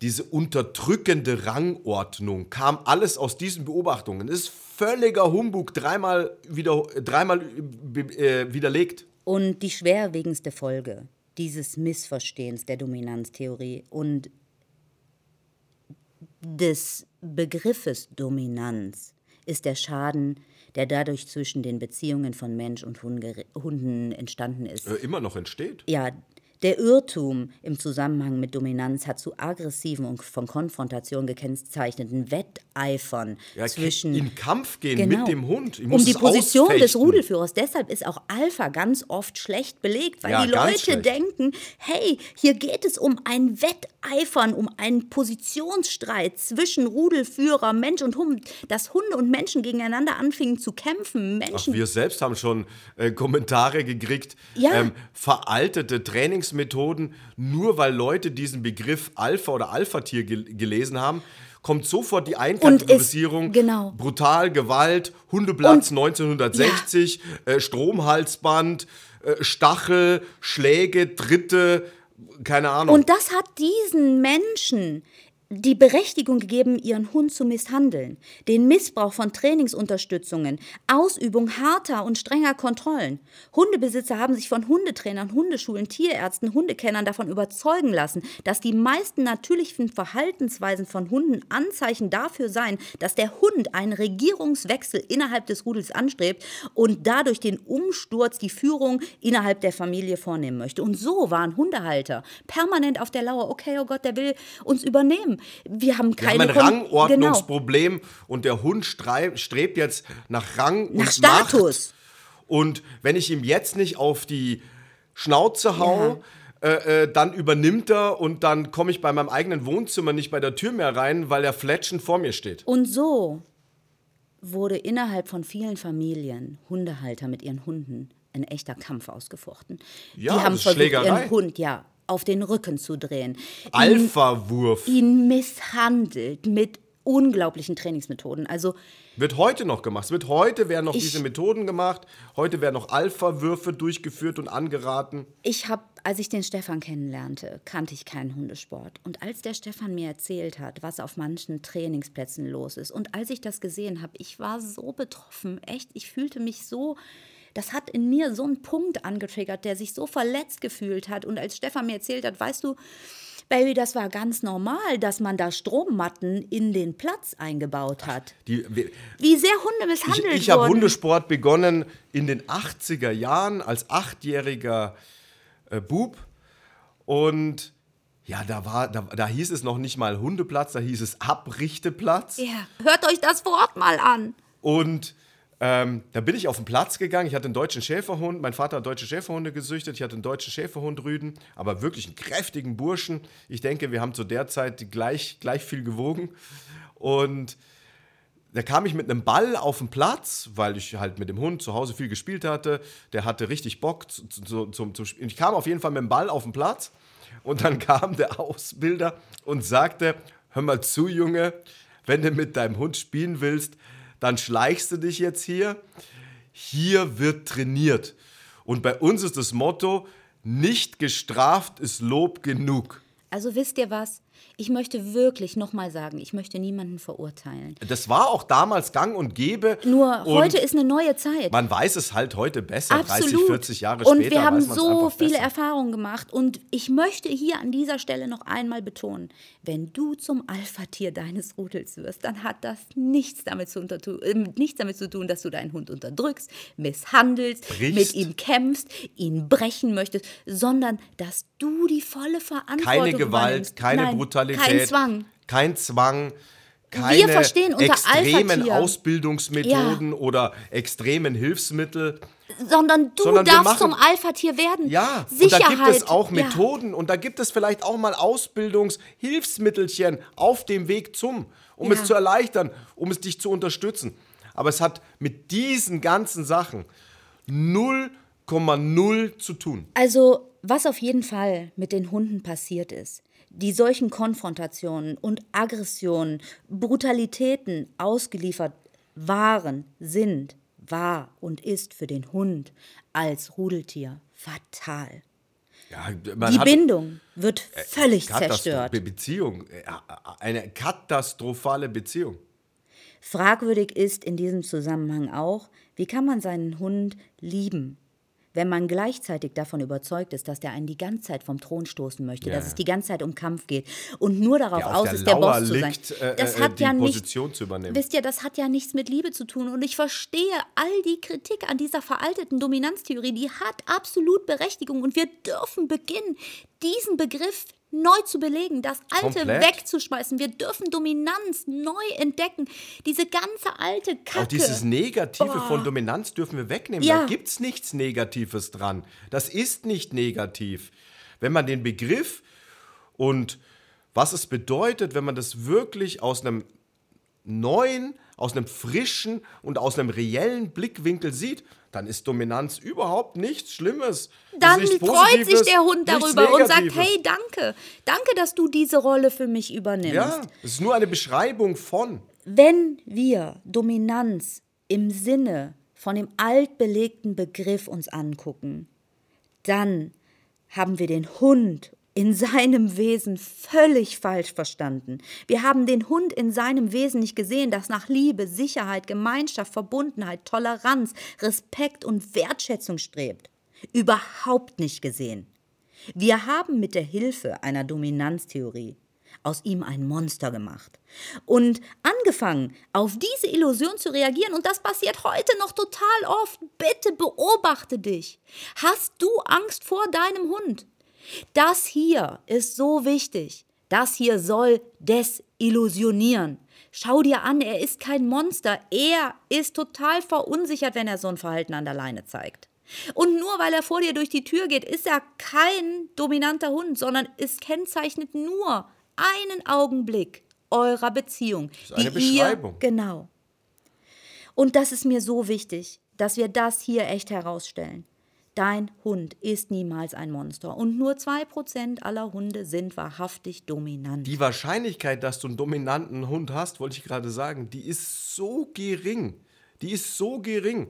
diese unterdrückende Rangordnung kam alles aus diesen Beobachtungen. Das ist völliger Humbug, dreimal, wieder, dreimal äh, widerlegt. Und die schwerwiegendste Folge dieses Missverstehens der Dominanztheorie und des Begriffes Dominanz ist der Schaden, der dadurch zwischen den Beziehungen von Mensch und Hunde, Hunden entstanden ist. Äh, immer noch entsteht? Ja, der Irrtum im Zusammenhang mit Dominanz hat zu aggressiven und von Konfrontation gekennzeichneten Wetteifern ja, zwischen in Kampf gehen genau, mit dem Hund. um die Position ausfechten. des Rudelführers. Deshalb ist auch Alpha ganz oft schlecht belegt, weil ja, die Leute denken, hey, hier geht es um ein Wetteifern, um einen Positionsstreit zwischen Rudelführer, Mensch und Hund, dass Hunde und Menschen gegeneinander anfingen zu kämpfen. Menschen Ach, wir selbst haben schon äh, Kommentare gekriegt, ja. ähm, veraltete Trainings Methoden, nur weil Leute diesen Begriff Alpha oder Alpha-Tier gel gelesen haben, kommt sofort die Einkategorisierung. genau. Brutal, Gewalt, Hundeplatz und, 1960, ja. äh, Stromhalsband, äh, Stachel, Schläge, Dritte, keine Ahnung. Und das hat diesen Menschen die Berechtigung gegeben, ihren Hund zu misshandeln, den Missbrauch von Trainingsunterstützungen, Ausübung harter und strenger Kontrollen. Hundebesitzer haben sich von Hundetrainern, Hundeschulen, Tierärzten, Hundekennern davon überzeugen lassen, dass die meisten natürlichen Verhaltensweisen von Hunden Anzeichen dafür seien, dass der Hund einen Regierungswechsel innerhalb des Rudels anstrebt und dadurch den Umsturz, die Führung innerhalb der Familie vornehmen möchte. Und so waren Hundehalter permanent auf der Lauer, okay, oh Gott, der will uns übernehmen. Wir haben keine. Wir haben ein Rangordnungsproblem genau. und der Hund strebt jetzt nach Rang nach und Status. Macht. Und wenn ich ihm jetzt nicht auf die Schnauze hau, ja. äh, äh, dann übernimmt er und dann komme ich bei meinem eigenen Wohnzimmer nicht bei der Tür mehr rein, weil er fletschend vor mir steht. Und so wurde innerhalb von vielen Familien Hundehalter mit ihren Hunden ein echter Kampf ausgefochten. Ja, Die haben versucht, Schlägerei. ihren Hund, ja, auf den Rücken zu drehen. Alpha-Wurf. Ihn, ihn misshandelt mit unglaublichen Trainingsmethoden. Also wird heute noch gemacht. Es wird heute werden noch ich, diese Methoden gemacht. Heute werden noch Alpha-Würfe durchgeführt und angeraten. Ich habe, als ich den Stefan kennenlernte, kannte ich keinen Hundesport. Und als der Stefan mir erzählt hat, was auf manchen Trainingsplätzen los ist, und als ich das gesehen habe, ich war so betroffen. Echt, ich fühlte mich so das hat in mir so einen Punkt angetriggert, der sich so verletzt gefühlt hat. Und als Stefan mir erzählt hat, weißt du, Baby, das war ganz normal, dass man da Strommatten in den Platz eingebaut hat. Die, wie, wie, sehr Hunde misshandelt Ich, ich habe Hundesport begonnen in den 80er Jahren als achtjähriger äh, Bub. Und ja, da, war, da, da hieß es noch nicht mal Hundeplatz, da hieß es Abrichteplatz. Ja, hört euch das Wort mal an. Und ähm, da bin ich auf den Platz gegangen. Ich hatte einen deutschen Schäferhund. Mein Vater hat deutsche Schäferhunde gesüchtet. Ich hatte einen deutschen Schäferhund Rüden, aber wirklich einen kräftigen Burschen. Ich denke, wir haben zu der Zeit gleich, gleich viel gewogen. Und da kam ich mit einem Ball auf den Platz, weil ich halt mit dem Hund zu Hause viel gespielt hatte. Der hatte richtig Bock zu, zu, zum, zum Spielen. Ich kam auf jeden Fall mit dem Ball auf den Platz und dann kam der Ausbilder und sagte, hör mal zu, Junge, wenn du mit deinem Hund spielen willst, dann schleichst du dich jetzt hier. Hier wird trainiert. Und bei uns ist das Motto, nicht gestraft ist Lob genug. Also wisst ihr was? Ich möchte wirklich nochmal sagen, ich möchte niemanden verurteilen. Das war auch damals gang und gäbe. Nur und heute ist eine neue Zeit. Man weiß es halt heute besser, Absolut. 30, 40 Jahre und später. wir haben so viele besser. Erfahrungen gemacht. Und ich möchte hier an dieser Stelle noch einmal betonen, wenn du zum Alpha-Tier deines Rudels wirst, dann hat das nichts damit, zu äh, nichts damit zu tun, dass du deinen Hund unterdrückst, misshandelst, Brichst. mit ihm kämpfst, ihn brechen möchtest, sondern dass du die volle Verantwortung Keine Gewalt, übernimmst. keine Nein, Brutalität. Kein Zwang. Kein Zwang. Keine verstehen unter extremen. Ausbildungsmethoden oder extremen Hilfsmittel. Sondern du Sondern wir darfst zum Alpha-Tier werden. Ja, Sicherheit. und da gibt es auch ja. Methoden und da gibt es vielleicht auch mal Ausbildungshilfsmittelchen auf dem Weg zum, um Ja. es zu erleichtern, um es dich zu unterstützen. Aber es hat mit diesen ganzen Sachen 0,0 zu tun. Also, was auf jeden Fall mit den Hunden passiert ist, die solchen Konfrontationen und Aggressionen, Brutalitäten ausgeliefert waren, sind, war und ist für den Hund als Rudeltier fatal. Ja, Die hat- Bindung wird völlig Katastro- zerstört. Be Beziehung, äh, eine katastrophale Beziehung. Fragwürdig ist in diesem Zusammenhang auch, wie kann man seinen Hund lieben, wenn man gleichzeitig davon überzeugt ist, dass der einen die ganze Zeit vom Thron stoßen möchte, Ja, dass es die ganze Zeit um Kampf geht und nur darauf aus der ist, der Lauer Boss zu sein. liegt, äh, das äh, hat die ja Position nichts, zu übernehmen. Wisst ihr, das hat ja nichts mit Liebe zu tun und ich verstehe all die Kritik an dieser veralteten Dominanztheorie, die hat absolut Berechtigung und wir dürfen beginnen, diesen Begriff neu zu belegen, das Alte Komplett. wegzuschmeißen. Wir dürfen Dominanz neu entdecken. Diese ganze alte Kacke. Auch dieses Negative Boah. von Dominanz dürfen wir wegnehmen. Ja. Da gibt es nichts Negatives dran. Das ist nicht negativ. Wenn man den Begriff und was es bedeutet, wenn man das wirklich aus einem neuen, aus einem frischen und aus einem reellen Blickwinkel sieht, dann ist Dominanz überhaupt nichts Schlimmes. Dann freut sich der Hund darüber und sagt, hey, danke. Danke, dass du diese Rolle für mich übernimmst. Ja, es ist nur eine Beschreibung von. Wenn wir Dominanz im Sinne von dem altbelegten Begriff uns angucken, dann haben wir den Hund in seinem Wesen völlig falsch verstanden. Wir haben den Hund in seinem Wesen nicht gesehen, das nach Liebe, Sicherheit, Gemeinschaft, Verbundenheit, Toleranz, Respekt und Wertschätzung strebt. Überhaupt nicht gesehen. Wir haben mit der Hilfe einer Dominanztheorie aus ihm ein Monster gemacht und angefangen, auf diese Illusion zu reagieren. Und das passiert heute noch total oft. Bitte beobachte dich. Hast du Angst vor deinem Hund? Das hier ist so wichtig. Das hier soll desillusionieren. Schau dir an, er ist kein Monster. Er ist total verunsichert, wenn er so ein Verhalten an der Leine zeigt. Und nur weil er vor dir durch die Tür geht, ist er kein dominanter Hund, sondern es kennzeichnet nur einen Augenblick eurer Beziehung. ist eine die ihr, Beschreibung. genau. Und das ist mir so wichtig, dass wir das hier echt herausstellen. Dein Hund ist niemals ein Monster und nur 2% aller Hunde sind wahrhaftig dominant. Die Wahrscheinlichkeit, dass du einen dominanten Hund hast, wollte ich gerade sagen, die ist so gering. Die ist so gering.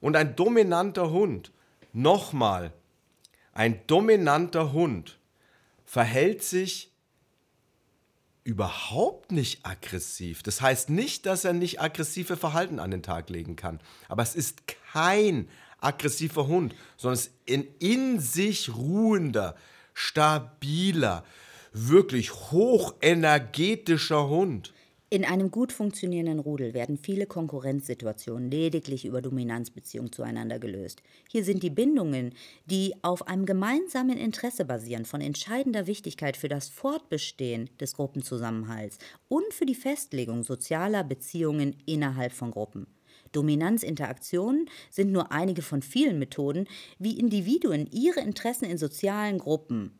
Und ein dominanter Hund, nochmal, ein dominanter Hund verhält sich überhaupt nicht aggressiv. Das heißt nicht, dass er nicht aggressive Verhalten an den Tag legen kann. Aber es ist kein aggressiver Hund, sondern es ist ein in sich ruhender, stabiler, wirklich hochenergetischer Hund. In einem gut funktionierenden Rudel werden viele Konkurrenzsituationen lediglich über Dominanzbeziehungen zueinander gelöst. Hier sind die Bindungen, die auf einem gemeinsamen Interesse basieren, von entscheidender Wichtigkeit für das Fortbestehen des Gruppenzusammenhalts und für die Festlegung sozialer Beziehungen innerhalb von Gruppen. Dominanzinteraktionen sind nur einige von vielen Methoden, wie Individuen ihre Interessen in sozialen Gruppen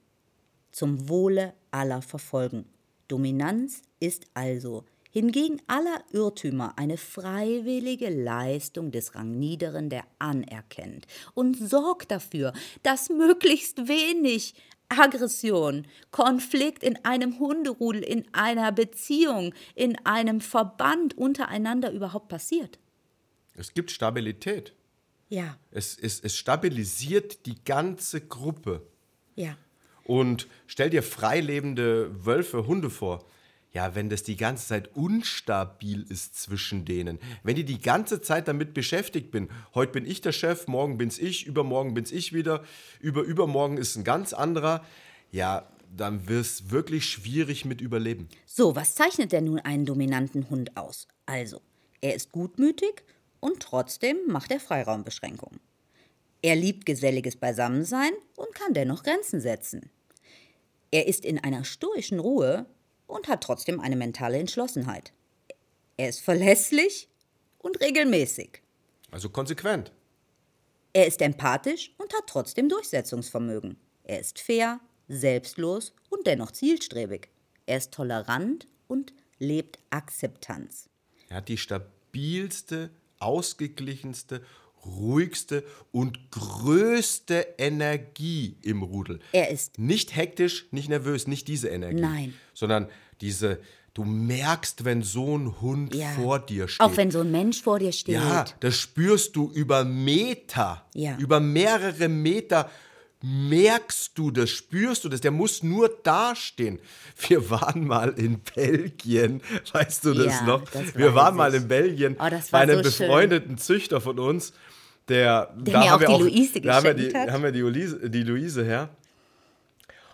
zum Wohle aller verfolgen. Dominanz ist also hingegen aller Irrtümer eine freiwillige Leistung des Rangniederen, der anerkennt und sorgt dafür, dass möglichst wenig Aggression, Konflikt in einem Hunderudel, in einer Beziehung, in einem Verband untereinander überhaupt passiert. Es gibt Stabilität. Ja, Es, es, es stabilisiert die ganze Gruppe. ja. Und stell dir freilebende Wölfe, Hunde vor. Ja, wenn das die ganze Zeit unstabil ist zwischen denen, wenn die die ganze Zeit damit beschäftigt bin, heute bin ich der Chef, morgen bin's ich, übermorgen bin's ich wieder, über übermorgen ist ein ganz anderer, ja, dann wird's wirklich schwierig mit Überleben. So, was zeichnet denn nun einen dominanten Hund aus? Also, er ist gutmütig und trotzdem macht er Freiraumbeschränkungen. Er liebt geselliges Beisammensein und kann dennoch Grenzen setzen. Er ist in einer stoischen Ruhe und hat trotzdem eine mentale Entschlossenheit. Er ist verlässlich und regelmäßig. Also konsequent. Er ist empathisch und hat trotzdem Durchsetzungsvermögen. Er ist fair, selbstlos und dennoch zielstrebig. Er ist tolerant und lebt Akzeptanz. Er hat die stabilste, ausgeglichenste, ruhigste und größte Energie im Rudel. Er ist Nicht hektisch, nicht nervös, nicht diese Energie. Nein. Sondern diese, du merkst, wenn so ein Hund Ja. vor dir steht. Auch wenn so ein Mensch vor dir steht. Ja, das spürst du über Meter. Ja. Über mehrere Meter merkst du das, spürst du das. Der muss nur dastehen. Wir waren mal in Belgien, weißt du das Ja, noch? das Wir waren mal in Belgien Oh, das bei einem so schön. befreundeten Züchter von uns. Der, Der da haben auch wir die Luise da haben wir die, hat. haben wir die, Luise, die Luise her.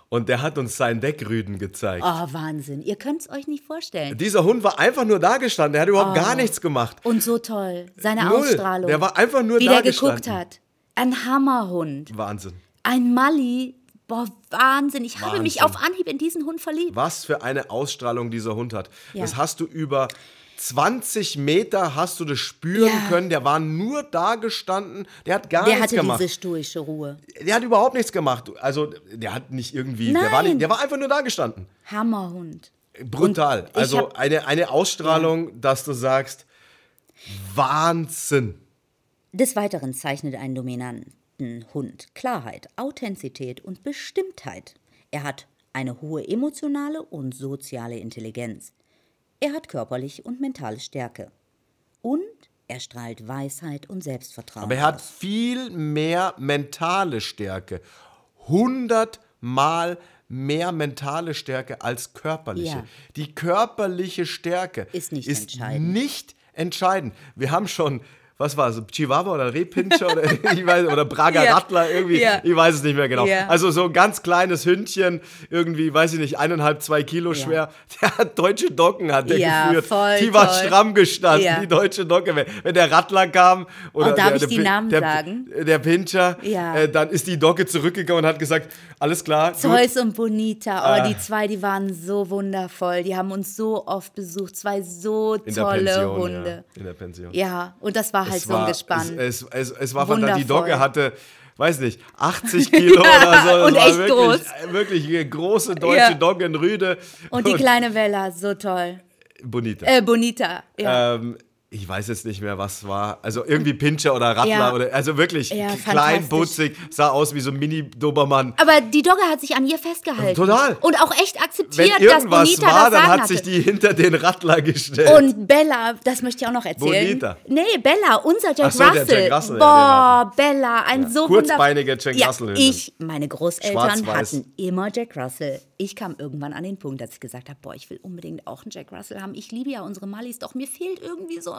Und der hat uns seinen Deckrüden gezeigt. Oh, Wahnsinn. Ihr könnt es euch nicht vorstellen. Dieser Hund war einfach nur da gestanden. Der hat überhaupt gar nichts gemacht. Und so toll. Seine Null. Ausstrahlung. Der war einfach nur Wie da der geguckt gestanden. hat. Ein Hammerhund. Wahnsinn. Ein Mali. Boah, Wahnsinn. Ich habe mich Wahnsinn. auf Anhieb in diesen Hund verliebt. Was für eine Ausstrahlung dieser Hund hat. Ja. Das hast du über 20 Meter hast du das spüren Ja. können. Der war nur da gestanden. Der hat gar Der nichts hatte gemacht. diese stoische Ruhe. Der hat überhaupt nichts gemacht. Also der hat nicht irgendwie. Der war, Nein. nicht, der war einfach nur da gestanden. Hammerhund. Brutal. Und Also eine, eine Ausstrahlung, dass du sagst, Wahnsinn. Des Weiteren zeichnet einen dominanten Hund Klarheit, Authentizität und Bestimmtheit. Er hat eine hohe emotionale und soziale Intelligenz. Er hat körperliche und mentale Stärke. Und er strahlt Weisheit und Selbstvertrauen. Aber er hat aus. viel mehr mentale Stärke. Hundertmal mehr mentale Stärke als körperliche. Ja. Die körperliche Stärke Ist nicht entscheidend. nicht entscheidend. Wir haben schon, was war es, Chihuahua oder Rehpinscher oder, ich weiß, oder Prager Ja. Rattler irgendwie, Ja. ich weiß es nicht mehr genau. Ja. Also so ein ganz kleines Hündchen, irgendwie, weiß ich nicht, eineinhalb, zwei Kilo schwer. Der hat deutsche Docken hat der geführt. voll Die war toll. stramm gestanden, die deutsche Docke. Wenn, wenn der Rattler kam oder Oh, darf der, ich die Namen der, sagen? Der Pinscher, äh, dann ist die Docke zurückgegangen und hat gesagt, alles klar. Zeus und Bonita, oh, Ah. die zwei, die waren so wundervoll. Die haben uns so oft besucht. Zwei so tolle Pension, Hunde. In der Pension. Ja. und das war halt es so ein war, Gespann. Es, es, es, war fantastisch. Die Wundervoll. Docke hatte, weiß nicht, 80 Kilo Ja, oder so. Das und echt wirklich, groß. äh, Wirklich eine große deutsche Ja. Doggenrüde. und die kleine Bella, so toll. Bonita. Äh, Bonita, ja. Ähm, ich weiß jetzt nicht mehr, was war. Also irgendwie Pinscher oder Rattler Ja. oder also wirklich Ja, klein, putzig, sah aus wie so ein Mini-Dobermann. Aber die Dogge hat sich an ihr festgehalten. Total. Und auch echt Wenn akzeptiert, dass irgendwas Bonita war, das dann hat sich hatte. die hinter den Rattler gestellt. Und Bella, das möchte ich auch noch erzählen. Bonita. Nee, Bella, unser Jack so, Russell. Jack Russell, ja, Boah, Bella, ein so kurzbeinige wunderv- Jack ja, Russell-Hündin. Ich, meine Großeltern hatten immer Jack Russell. Ich kam irgendwann an den Punkt, dass ich gesagt habe, boah, ich will unbedingt auch einen Jack Russell haben. Ich liebe ja unsere Mallis, doch mir fehlt irgendwie so,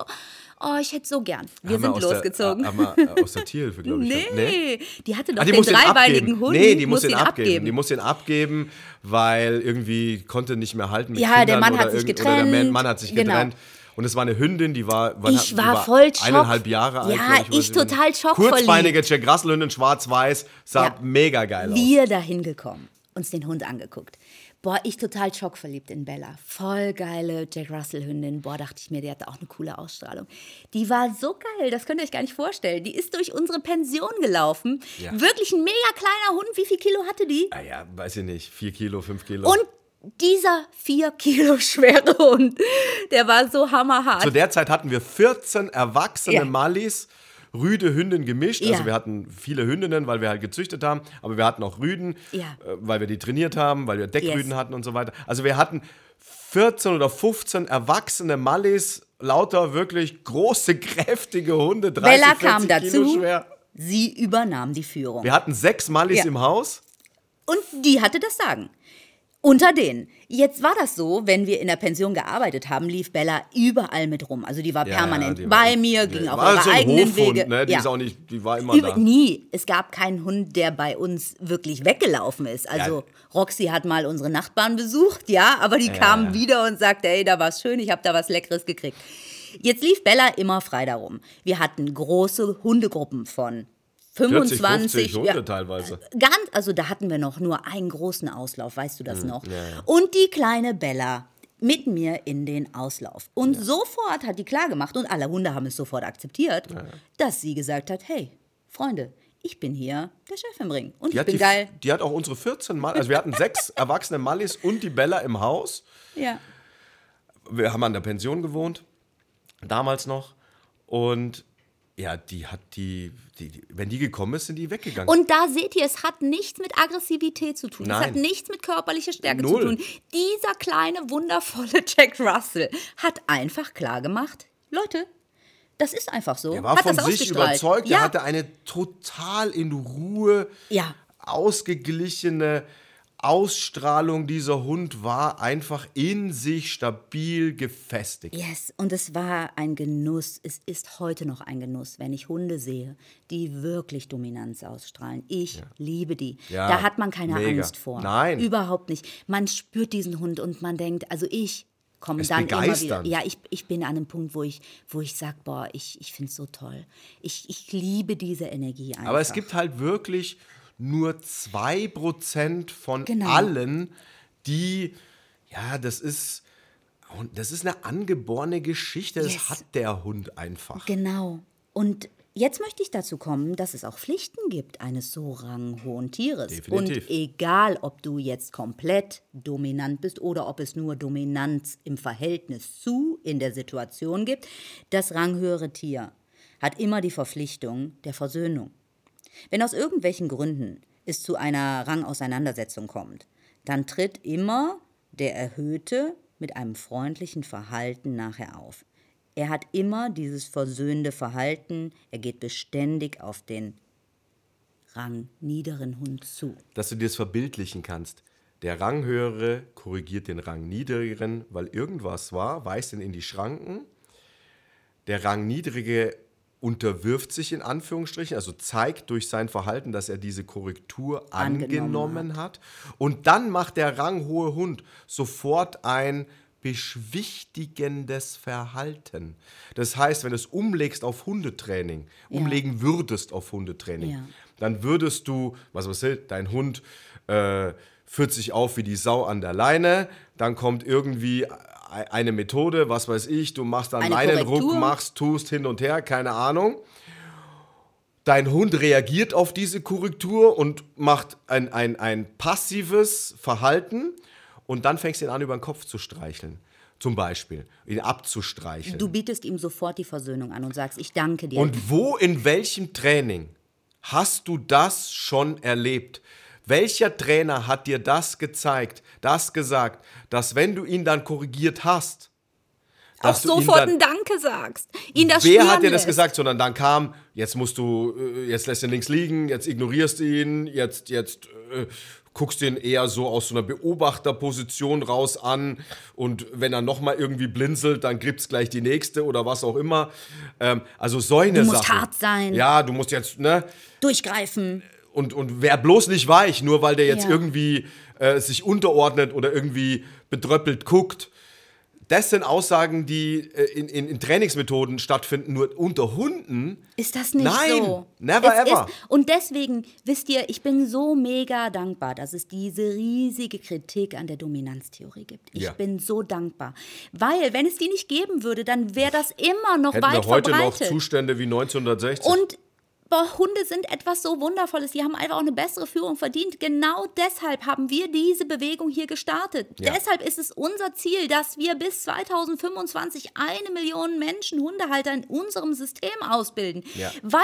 oh, ich hätte so gern. Wir Haben sind der- losgezogen. haben wir, aus der Tierhilfe, glaube ich. nee, die hatte doch Ah, die den muss dreibeinigen abgeben. Hund. Nee, die muss, ihn den abgeben. Die muss den abgeben, weil irgendwie konnte nicht mehr halten mit Ja, Kindern der Mann hat sich irgend- Oder der Mann, getrennt. Hat sich Genau. getrennt. Und es war eine Hündin, die war, hat- Ich die war voll schock. eineinhalb Jahre alt. Ja, ich nicht. total schockverliebt. Kurzbeinige Jack Russell Hündin, schwarz-weiß, sah Ja. mega geil aus. Wir dahin gekommen, uns den Hund angeguckt. Boah, ich total schockverliebt in Bella. Voll geile Jack Russell-Hündin. Boah, dachte ich mir, die hatte auch eine coole Ausstrahlung. Die war so geil, das könnt ihr euch gar nicht vorstellen. Die ist durch unsere Pension gelaufen. Ja. Wirklich ein mega kleiner Hund. Wie viel Kilo hatte die? Ah ja, weiß ich nicht, vier Kilo, fünf Kilo. Und dieser vier Kilo schwere Hund, der war so hammerhart. Zu der Zeit hatten wir 14 erwachsene Ja. Mallis, Rüde, Hündin gemischt. Ja. Also wir hatten viele Hündinnen, weil wir halt gezüchtet haben, aber wir hatten auch Rüden, Ja. äh, weil wir die trainiert haben, weil wir Deckrüden Yes. hatten und so weiter. Also wir hatten 14 oder 15 erwachsene Mallis, lauter wirklich große, kräftige Hunde, 30, Bella 40 kam Kilo dazu. schwer. Sie übernahm die Führung. Wir hatten sechs Mallis Ja. im Haus. Und die hatte das Sagen. Unter denen. Jetzt war das so, wenn wir in der Pension gearbeitet haben, lief Bella überall mit rum. Also die war Ja, permanent ja, die war- bei mir, die ging auch war ihre so eigenen Hofhund, Wege. Ne? Die, ja. ist auch nicht, die war immer Über, da. nie. Es gab keinen Hund, der bei uns wirklich weggelaufen ist. Also Roxy hat mal unsere Nachbarn besucht, ja, aber die kam ja. wieder und sagte, hey, da war's schön, ich habe da was Leckeres gekriegt. Jetzt lief Bella immer frei darum. Wir hatten große Hundegruppen von 40, 25 50 Hunde ja, teilweise. Ganz, also da hatten wir noch nur einen großen Auslauf, weißt du Hm, das noch? Und die kleine Bella mit mir in den Auslauf. Und sofort hat die klar gemacht und alle Hunde haben es sofort akzeptiert, dass sie gesagt hat, hey, Freunde, ich bin hier der Chef im Ring und Die ich hat, bin die, geil. die hat auch unsere 14 Mal, also wir hatten sechs erwachsene Mallis und die Bella im Haus. Ja. Wir haben an der Pension gewohnt, damals noch. Und ja, die hat die, die, die wenn die gekommen ist, sind die weggegangen. Und da seht ihr, es hat nichts mit Aggressivität zu tun. Es Nein. hat nichts mit körperlicher Stärke Null. zu tun. Dieser kleine, wundervolle Jack Russell hat einfach klar gemacht, Leute, das ist einfach so. er war hat von sich überzeugt, ja. er hatte eine total in Ruhe Ja. ausgeglichene Ausstrahlung. Dieser Hund war einfach in sich stabil gefestigt. Yes, und es war ein Genuss. Es ist heute noch ein Genuss, wenn ich Hunde sehe, die wirklich Dominanz ausstrahlen. Ich liebe die. Ja, da hat man keine mega. Angst vor. Nein. Überhaupt nicht. Man spürt diesen Hund und man denkt, also ich komme Ist dann immer wieder. Ja, ich, ich bin an einem Punkt, wo ich, wo ich sage, boah, ich, ich finde es so toll. Ich, ich liebe diese Energie einfach. Aber es gibt halt wirklich nur 2% von Genau. allen, die, ja, das ist, das ist eine angeborene Geschichte, das Yes. hat der Hund einfach. Genau. Und jetzt möchte ich dazu kommen, dass es auch Pflichten gibt eines so ranghohen Tieres. Definitiv. Und egal, ob du jetzt komplett dominant bist oder ob es nur Dominanz im Verhältnis zu in der Situation gibt, das ranghöhere Tier hat immer die Verpflichtung der Versöhnung. Wenn aus irgendwelchen Gründen es zu einer Rangauseinandersetzung kommt, dann tritt immer der Erhöhte mit einem freundlichen Verhalten nachher auf. Er hat immer dieses versöhnende Verhalten, er geht beständig auf den rangniederen Hund zu. Dass du dir das verbildlichen kannst. Der Ranghöhere korrigiert den Rangniedrigeren, weil irgendwas war, weist ihn in die Schranken. Der Rangniedrige unterwirft sich in Anführungsstrichen, also zeigt durch sein Verhalten, dass er diese Korrektur angenommen, Angenommen hat. Und dann macht der ranghohe Hund sofort ein beschwichtigendes Verhalten. Das heißt, wenn du es umlegst auf Hundetraining, umlegen würdest auf Hundetraining, Ja. dann würdest du, was weiß ich, dein Hund äh, führt sich auf wie die Sau an der Leine, dann kommt irgendwie eine Methode, was weiß ich, du machst dann Eine Leinenruck, Korrektur. machst, tust hin und her, keine Ahnung. Dein Hund reagiert auf diese Korrektur und macht ein, ein, ein passives Verhalten und dann fängst du ihn an, über den Kopf zu streicheln. Zum Beispiel, ihn abzustreicheln. Du bietest ihm sofort die Versöhnung an und sagst, ich danke dir. Und wo, in welchem Training hast du das schon erlebt? Welcher Trainer hat dir das gezeigt, das gesagt, dass wenn du ihn dann korrigiert hast, auch sofort ein Danke sagst. Ihn das Wer hat dir das lässt. gesagt? Sondern dann kam, jetzt musst du, äh, jetzt lässt du ihn links liegen, jetzt ignorierst du ihn, jetzt, jetzt äh, guckst du ihn eher so aus so einer Beobachterposition raus an und wenn er nochmal irgendwie blinzelt, dann gibt's gleich die nächste oder was auch immer. Ähm, also solche Du musst Sachen. hart sein. Ja, du musst jetzt, ne? Durchgreifen. Und, und wer bloß nicht weich, nur weil der jetzt Ja. irgendwie äh, sich unterordnet oder irgendwie bedröppelt guckt. Das sind Aussagen, die äh, in, in, in Trainingsmethoden stattfinden, nur unter Hunden. Ist das nicht Nein, so? never es ever. Ist, und deswegen, wisst ihr, ich bin so mega dankbar, dass es diese riesige Kritik an der Dominanztheorie gibt. Ich Ja. bin so dankbar. Weil, wenn es die nicht geben würde, dann wäre das immer noch Hätten weit wir heute noch verbreitet. Zustände wie 1960. Und boah, Hunde sind etwas so Wundervolles. Die haben einfach auch eine bessere Führung verdient. Genau deshalb haben wir diese Bewegung hier gestartet. Ja. Deshalb ist es unser Ziel, dass wir bis 2025 eine Million Menschen, Hundehalter in unserem System ausbilden. Ja. Weil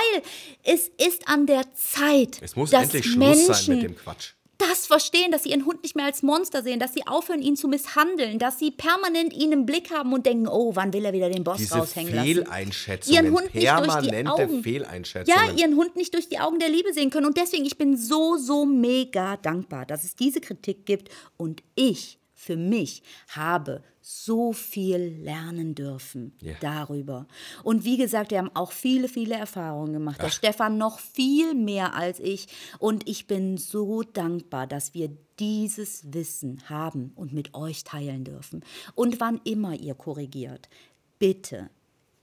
es ist an der Zeit, Es muss dass endlich Schluss Menschen sein mit dem Quatsch. Das verstehen, dass sie ihren Hund nicht mehr als Monster sehen, dass sie aufhören, ihn zu misshandeln, dass sie permanent ihn im Blick haben und denken, oh, wann will er wieder den Boss Diese raushängen lassen. Fehleinschätzungen, Ihren Hund nicht durch die permanente Augen. Fehleinschätzungen. Ja, ihren Hund nicht durch die Augen der Liebe sehen können. Und deswegen, ich bin so, so mega dankbar, dass es diese Kritik gibt. Und ich, für mich, habe so viel lernen dürfen Ja. darüber. Und wie gesagt, wir haben auch viele, viele Erfahrungen gemacht. Der Stefan noch viel mehr als ich. Und ich bin so dankbar, dass wir dieses Wissen haben und mit euch teilen dürfen. Und wann immer ihr korrigiert, bitte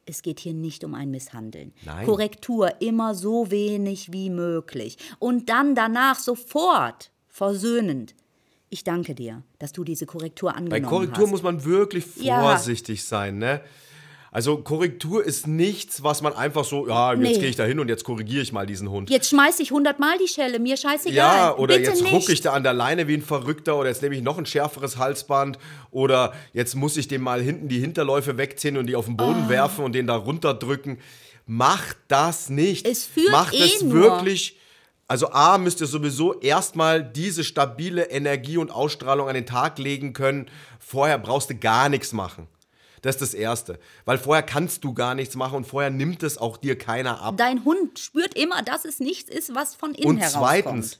es geht hier nicht um ein Misshandeln. Nein. Korrektur immer so wenig wie möglich. Und dann danach sofort versöhnend. Ich danke dir, dass du diese Korrektur Bei angenommen Korrektur hast. muss man wirklich Ja. vorsichtig sein, ne? Also Korrektur ist nichts, was man einfach so, ja, jetzt Nee. gehe ich da hin und jetzt korrigiere ich mal diesen Hund. Jetzt schmeiß ich hundertmal die Schelle, mir scheißegal. Ja, oder Bitte jetzt nicht. rucke ich da an der Leine wie ein Verrückter oder jetzt nehme ich noch ein schärferes Halsband oder jetzt muss ich dem mal hinten die Hinterläufe wegziehen und die auf den. Boden werfen und den da runterdrücken. Macht das nicht. Es führt Macht eh es nur. wirklich. Also A, müsst ihr sowieso erstmal diese stabile Energie und Ausstrahlung an den Tag legen können. Vorher brauchst du gar nichts machen. Das ist das Erste. Weil vorher kannst du gar nichts machen und vorher nimmt es auch dir keiner ab. Dein Hund spürt immer, dass es nichts ist, was von innen Und herauskommt. zweitens,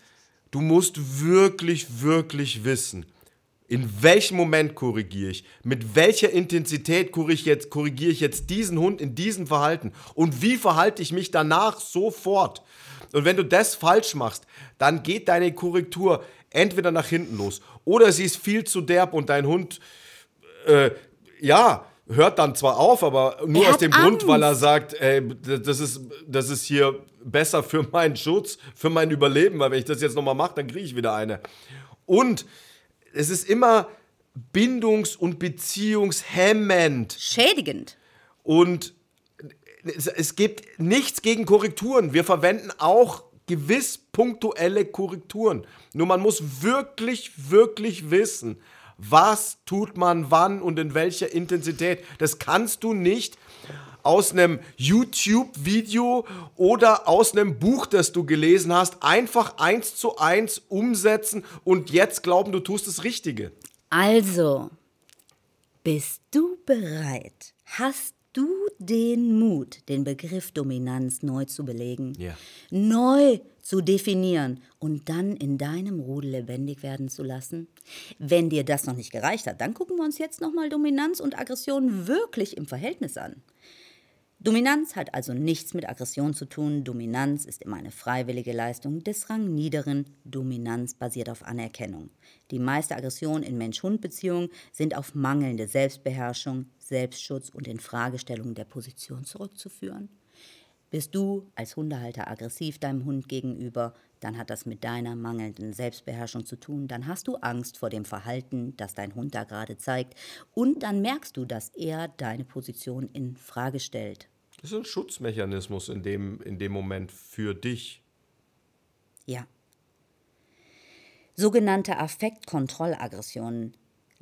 du musst wirklich, wirklich wissen, in welchem Moment korrigiere ich, mit welcher Intensität korrigiere ich, jetzt, korrigiere ich jetzt diesen Hund in diesem Verhalten und wie verhalte ich mich danach sofort. Und wenn du das falsch machst, dann geht deine Korrektur entweder nach hinten los oder sie ist viel zu derb und dein Hund, äh, ja, hört dann zwar auf, aber nur Er aus dem Grund, weil er Angst. sagt, ey, das ist, das ist hier besser für meinen Schutz, für mein Überleben, weil wenn ich das jetzt nochmal mache, dann kriege ich wieder eine. Und es ist immer bindungs- und beziehungshemmend. Schädigend. Und es, es gibt nichts gegen Korrekturen. Wir verwenden auch gewiss punktuelle Korrekturen. Nur man muss wirklich, wirklich wissen, was tut man wann und in welcher Intensität. Das kannst du nicht aus einem YouTube-Video oder aus einem Buch, das du gelesen hast, einfach eins zu eins umsetzen und jetzt glauben, du tust das Richtige. Also, bist du bereit? Hast du den Mut, den Begriff Dominanz neu zu belegen? Ja. Neu zu definieren und dann in deinem Rudel lebendig werden zu lassen? Wenn dir das noch nicht gereicht hat, dann gucken wir uns jetzt nochmal Dominanz und Aggression wirklich im Verhältnis an. Dominanz hat also nichts mit Aggression zu tun. Dominanz ist immer eine freiwillige Leistung des Rangniederen. Dominanz basiert auf Anerkennung. Die meiste Aggression in Mensch-Hund-Beziehungen sind auf mangelnde Selbstbeherrschung, Selbstschutz und Infragestellung der Position zurückzuführen. Bist du als Hundehalter aggressiv deinem Hund gegenüber, dann hat das mit deiner mangelnden Selbstbeherrschung zu tun. Dann hast du Angst vor dem Verhalten, das dein Hund da gerade zeigt. Und dann merkst du, dass er deine Position in Frage stellt. Das ist ein Schutzmechanismus in dem, in dem Moment für dich. Ja. Sogenannte Affektkontrollaggressionen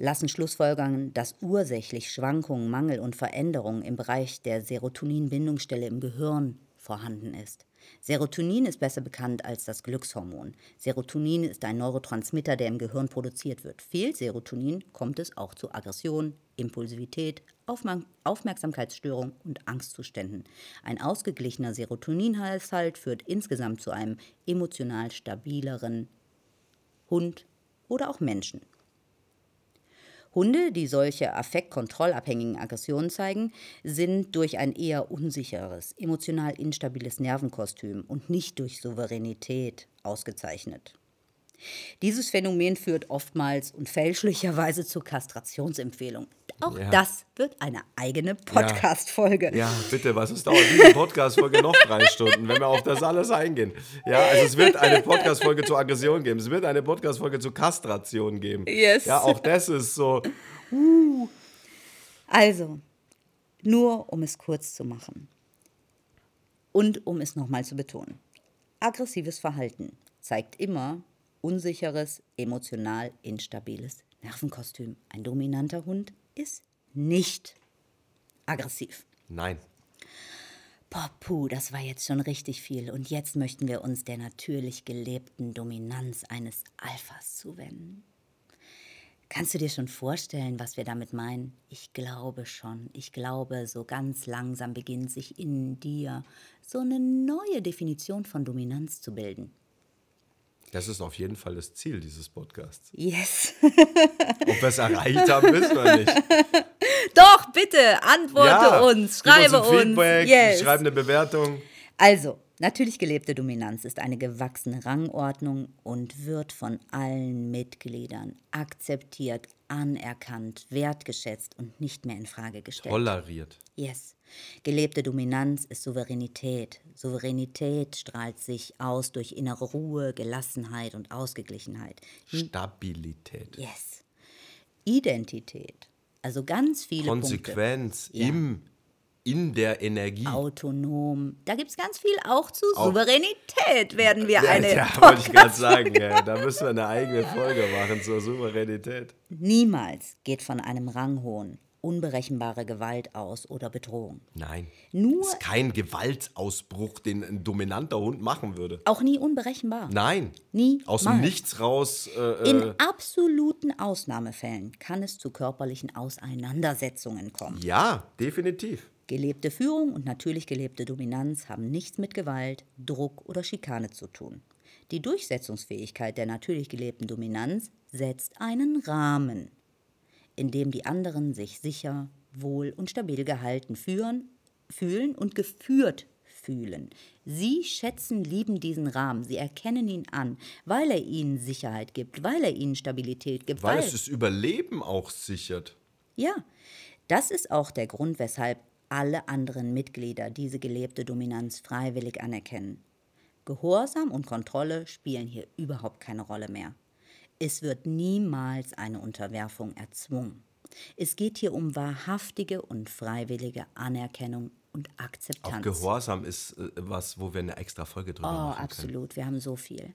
lassen schlussfolgern, dass ursächlich Schwankungen, Mangel und Veränderungen im Bereich der Serotoninbindungsstelle im Gehirn vorhanden ist. Serotonin ist besser bekannt als das Glückshormon. Serotonin ist ein Neurotransmitter, der im Gehirn produziert wird. Fehlt Serotonin, kommt es auch zu Aggression, Impulsivität, Aufmer Aufmerksamkeitsstörung und Angstzuständen. Ein ausgeglichener Serotoninhaushalt führt insgesamt zu einem emotional stabileren Hund oder auch Menschen. Hunde, die solche affektkontrollabhängigen Aggressionen zeigen, sind durch ein eher unsicheres, emotional instabiles Nervenkostüm und nicht durch Souveränität ausgezeichnet. Dieses Phänomen führt oftmals und fälschlicherweise zur Kastrationsempfehlung. Auch Ja. das wird eine eigene Podcast-Folge. Ja, bitte, was es dauert diese Podcast-Folge noch drei Stunden, wenn wir auf das alles eingehen. Ja, also es wird eine Podcast-Folge zur Aggression geben, es wird eine Podcast-Folge zur Kastration geben. Yes. Ja, auch das ist so. Also, nur um es kurz zu machen. Und um es nochmal zu betonen, aggressives Verhalten zeigt immer unsicheres, emotional instabiles Nervenkostüm. Ein dominanter Hund ist nicht aggressiv. Nein. Puh, das war jetzt schon richtig viel. Und jetzt möchten wir uns der natürlich gelebten Dominanz eines Alphas zuwenden. Kannst du dir schon vorstellen, was wir damit meinen? Ich glaube schon. Ich glaube, so ganz langsam beginnt sich in dir so eine neue Definition von Dominanz zu bilden. Das ist auf jeden Fall das Ziel dieses Podcasts. Yes. Ob wir es erreicht haben, wissen wir nicht. Doch, bitte, antworte uns, gib schreibe uns ein Feedback, uns. Yes. schreib eine Bewertung. Also, natürlich gelebte Dominanz ist eine gewachsene Rangordnung und wird von allen Mitgliedern akzeptiert, anerkannt, wertgeschätzt und nicht mehr in Frage gestellt. Toleriert. Yes. Gelebte Dominanz ist Souveränität. Souveränität strahlt sich aus durch innere Ruhe, Gelassenheit und Ausgeglichenheit. Stabilität. Yes. Identität. Also ganz viele Konsequenz Ja. im, in der Energie. Autonom. Da gibt es ganz viel auch zu Souveränität, werden wir eine ja, wollte ich gerade sagen. Ja, da müssen wir eine eigene Folge machen zur Souveränität. Niemals geht von einem Ranghohn unberechenbare Gewalt aus oder Bedrohung. Nein. Nur- ist kein Gewaltausbruch, den ein dominanter Hund machen würde. Auch nie unberechenbar. Nein. Niemals. Aus dem Nichts raus. Äh, In äh, absoluten Ausnahmefällen kann es zu körperlichen Auseinandersetzungen kommen. ja, definitiv. Gelebte Führung und natürlich gelebte Dominanz haben nichts mit Gewalt, Druck oder Schikane zu tun. Die Durchsetzungsfähigkeit der natürlich gelebten Dominanz setzt einen Rahmen, in dem die anderen sich sicher, wohl und stabil gehalten führen, fühlen und geführt fühlen. Sie schätzen, lieben diesen Rahmen, sie erkennen ihn an, weil er ihnen Sicherheit gibt, weil er ihnen Stabilität gibt, Weil es das Überleben auch sichert. ja, das ist auch der Grund, weshalb alle anderen Mitglieder diese gelebte Dominanz freiwillig anerkennen. Gehorsam und Kontrolle spielen hier überhaupt keine Rolle mehr. Es wird niemals eine Unterwerfung erzwungen. Es geht hier um wahrhaftige und freiwillige Anerkennung und Auch Akzeptanz. Gehorsam ist äh, was, wo wir eine extra Folge drüber Oh, machen können. absolut. Wir haben so viel.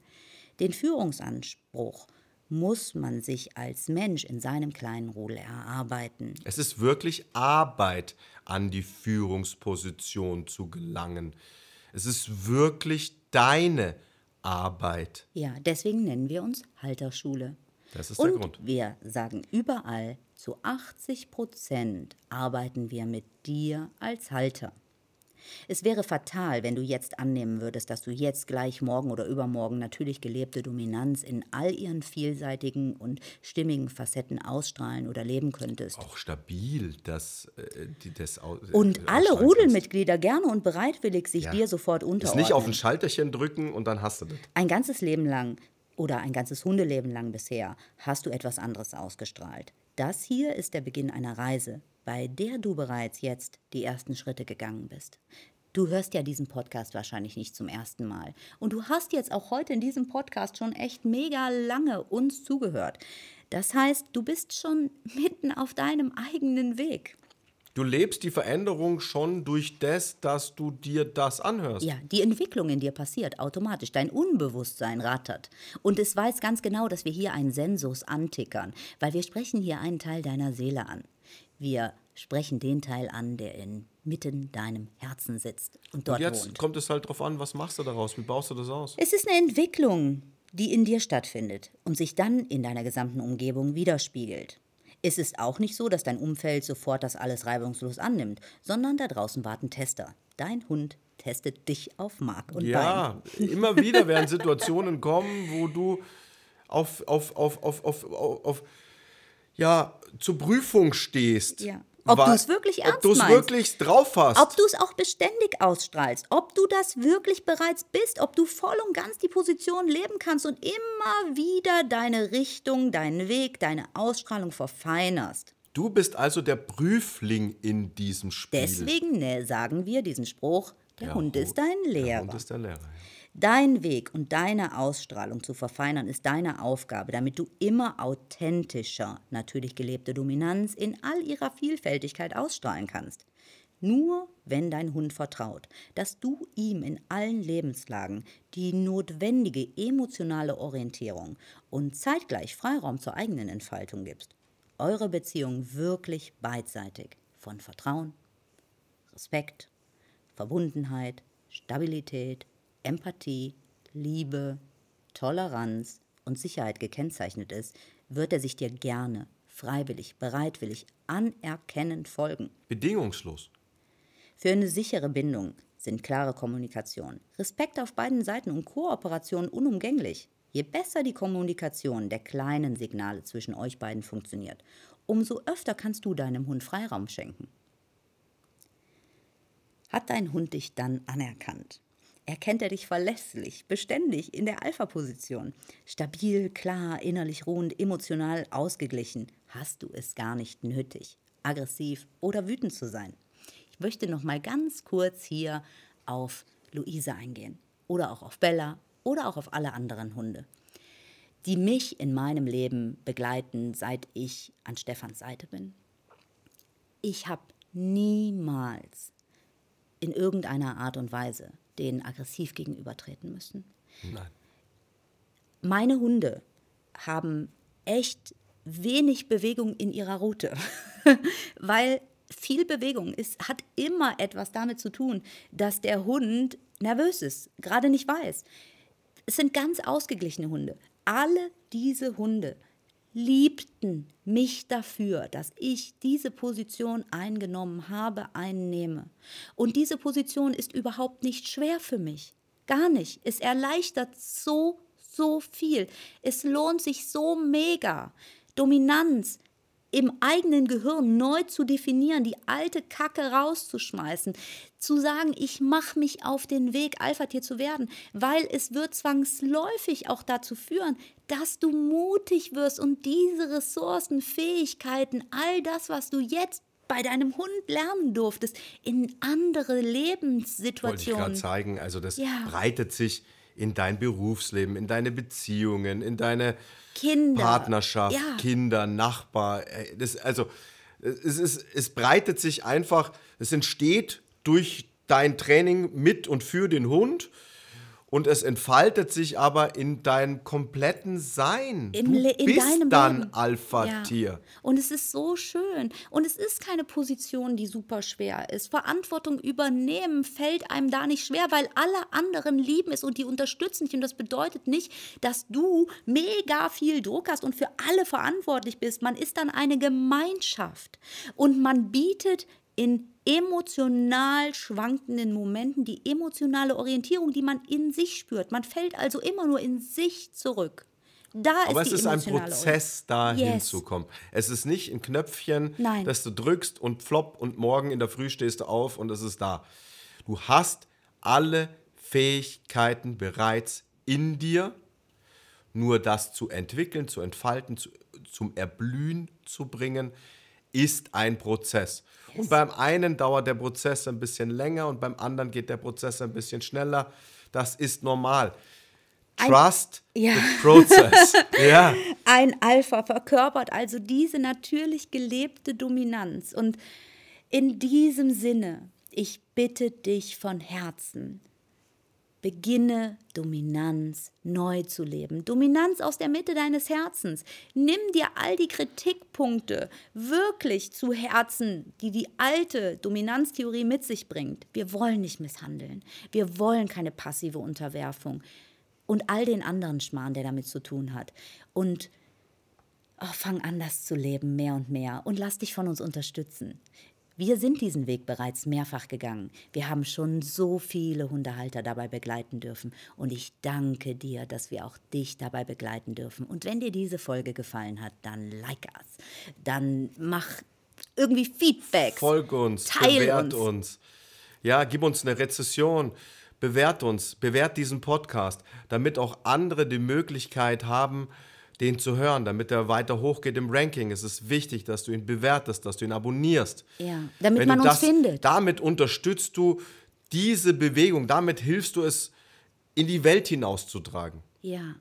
Den Führungsanspruch muss man sich als Mensch in seinem kleinen Rudel erarbeiten. Es ist wirklich Arbeit, an die Führungsposition zu gelangen. Es ist wirklich deine Arbeit. Ja, deswegen nennen wir uns Halterschule. Das ist der Und Grund. wir sagen überall, zu 80 Prozent arbeiten wir mit dir als Halter. Es wäre fatal, wenn du jetzt annehmen würdest, dass du jetzt gleich morgen oder übermorgen natürlich gelebte Dominanz in all ihren vielseitigen und stimmigen Facetten ausstrahlen oder leben könntest. Auch stabil, das, äh, die, das äh, Und alle ausstrahlen Rudelmitglieder gerne und bereitwillig sich Ja. dir sofort unterordnen. Ist nicht auf ein Schalterchen drücken und dann hast du das. Ein ganzes Leben lang oder ein ganzes Hundeleben lang bisher hast du etwas anderes ausgestrahlt. Das hier ist der Beginn einer Reise, bei der du bereits jetzt die ersten Schritte gegangen bist. Du hörst ja diesen Podcast wahrscheinlich nicht zum ersten Mal. Und du hast jetzt auch heute in diesem Podcast schon echt mega lange uns zugehört. Das heißt, du bist schon mitten auf deinem eigenen Weg. Du lebst die Veränderung schon durch das, dass du dir das anhörst. Ja, die Entwicklung in dir passiert automatisch. Dein Unbewusstsein rattert. Und es weiß ganz genau, dass wir hier einen Sensus antickern, weil wir sprechen hier einen Teil deiner Seele an. Wir sprechen den Teil an, der inmitten deinem Herzen sitzt und dort Und jetzt wohnt. kommt es halt drauf an, was machst du daraus? Wie baust du das aus? Es ist eine Entwicklung, die in dir stattfindet und sich dann in deiner gesamten Umgebung widerspiegelt. Es ist auch nicht so, dass dein Umfeld sofort das alles reibungslos annimmt, sondern da draußen warten Tester. Dein Hund testet dich auf Mark und Bein. Ja, immer wieder werden Situationen kommen, wo du auf, auf, auf, auf, auf, auf, auf ja, zur Prüfung stehst. Ja. Ob Wa- du's wirklich Ob ernst du es meinst. wirklich drauf hast. Ob du es auch beständig ausstrahlst, ob du das wirklich bereits bist, ob du voll und ganz die Position leben kannst und immer wieder deine Richtung, deinen Weg, deine Ausstrahlung verfeinerst. du bist also der Prüfling in diesem Spiel. Deswegen ne, sagen wir diesen Spruch, der, Hund Hu- ist dein Der Lehrer. Hund ist der Lehrer. ja. Dein Weg und deine Ausstrahlung zu verfeinern ist deine Aufgabe, damit du immer authentischer, natürlich gelebte Dominanz in all ihrer Vielfältigkeit ausstrahlen kannst. Nur wenn dein Hund vertraut, dass du ihm in allen Lebenslagen die notwendige emotionale Orientierung und zeitgleich Freiraum zur eigenen Entfaltung gibst, eure Beziehung wirklich beidseitig von Vertrauen, Respekt, Verbundenheit, Stabilität, Empathie, Liebe, Toleranz und Sicherheit gekennzeichnet ist, wird er sich dir gerne, freiwillig, bereitwillig, anerkennend folgen. Bedingungslos. Für eine sichere Bindung sind klare Kommunikation, Respekt auf beiden Seiten und Kooperation unumgänglich. Je besser die Kommunikation der kleinen Signale zwischen euch beiden funktioniert, umso öfter kannst du deinem Hund Freiraum schenken. Hat dein Hund dich dann anerkannt? Erkennt er dich verlässlich, beständig in der Alpha-Position? Stabil, klar, innerlich ruhend, emotional ausgeglichen? Hast du es gar nicht nötig, aggressiv oder wütend zu sein? Ich möchte noch mal ganz kurz hier auf Luise eingehen oder auch auf Bella oder auch auf alle anderen Hunde, die mich in meinem Leben begleiten, seit ich an Stefans Seite bin. Ich habe niemals in irgendeiner Art und Weise denen aggressiv gegenübertreten müssen. Nein. Meine Hunde haben echt wenig Bewegung in ihrer Route, weil viel Bewegung ist, hat immer etwas damit zu tun, dass der Hund nervös ist, gerade nicht weiß. Es sind ganz ausgeglichene Hunde. Alle diese Hunde liebten mich dafür, dass ich diese Position eingenommen habe, einnehme. Und diese Position ist überhaupt nicht schwer für mich. Gar nicht. Es erleichtert so, so viel. Es lohnt sich so mega. Dominanz, im eigenen Gehirn neu zu definieren, die alte Kacke rauszuschmeißen, zu sagen, ich mache mich auf den Weg, Alpha-Tier zu werden, weil es wird zwangsläufig auch dazu führen, dass du mutig wirst und diese Ressourcen, Fähigkeiten, all das, was du jetzt bei deinem Hund lernen durftest, in andere Lebenssituationen. Wollte ich gerade zeigen, also das ja. breitet sich in dein Berufsleben, in deine Beziehungen, in deine Kinder. Partnerschaft, ja. Kinder, Nachbar. Das, also es, ist, es breitet sich einfach, es entsteht durch dein Training mit und für den Hund und es entfaltet sich aber in deinem kompletten Sein. In, du in bist deinem dann Alpha-Tier. Ja. Und es ist so schön. Und es ist keine Position, die super schwer ist. Verantwortung übernehmen fällt einem da nicht schwer, weil alle anderen lieben es und die unterstützen dich. Und das bedeutet nicht, dass du mega viel Druck hast und für alle verantwortlich bist. Man ist dann eine Gemeinschaft. Und man bietet in emotional schwankenden Momenten die emotionale Orientierung, die man in sich spürt. Man fällt also immer nur in sich zurück. Da Aber ist es ist ein Prozess, da yes. hinzukommen. Es ist nicht ein Knöpfchen, Nein. das du drückst und plopp und morgen in der Früh stehst du auf und es ist da. Du hast alle Fähigkeiten bereits in dir, nur das zu entwickeln, zu entfalten, zu, zum Erblühen zu bringen, ist ein Prozess. Yes. Und beim einen dauert der Prozess ein bisschen länger und beim anderen geht der Prozess ein bisschen schneller. Das ist normal. Trust ein, ja. the process. ja. Ein Alpha verkörpert also diese natürlich gelebte Dominanz. Und in diesem Sinne, ich bitte dich von Herzen, Beginne Dominanz neu zu leben. Dominanz aus der Mitte deines Herzens. Nimm dir all die Kritikpunkte wirklich zu Herzen, die die alte Dominanztheorie mit sich bringt. Wir wollen nicht misshandeln. Wir wollen keine passive Unterwerfung. Und all den anderen Schmarrn, der damit zu tun hat. Und oh, fang an, das zu leben, mehr und mehr. Und lass dich von uns unterstützen. Wir sind diesen Weg bereits mehrfach gegangen. Wir haben schon so viele Hundehalter dabei begleiten dürfen. Und ich danke dir, dass wir auch dich dabei begleiten dürfen. Und wenn dir diese Folge gefallen hat, dann like us. Dann mach irgendwie Feedback. Folge uns, Teil bewert uns. uns. Ja, gib uns eine Rezession. Bewert uns, bewert diesen Podcast, damit auch andere die Möglichkeit haben, den zu hören, damit er weiter hochgeht im Ranking. Es ist wichtig, dass du ihn bewertest, dass du ihn abonnierst. Ja, damit Wenn man uns das, findet. Damit unterstützt du diese Bewegung, damit hilfst du es, in die Welt hinauszutragen. Ja.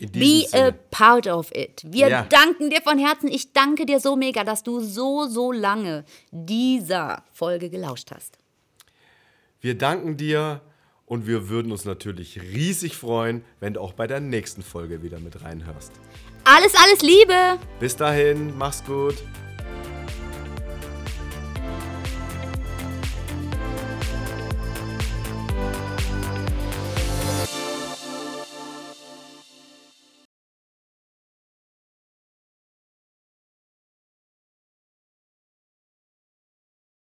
Be diesem a Sinne. part of it. Wir Ja. danken dir von Herzen. Ich danke dir so mega, dass du so, so lange dieser Folge gelauscht hast. Wir danken dir und wir würden uns natürlich riesig freuen, wenn du auch bei der nächsten Folge wieder mit reinhörst. Alles, alles Liebe! Bis dahin, mach's gut.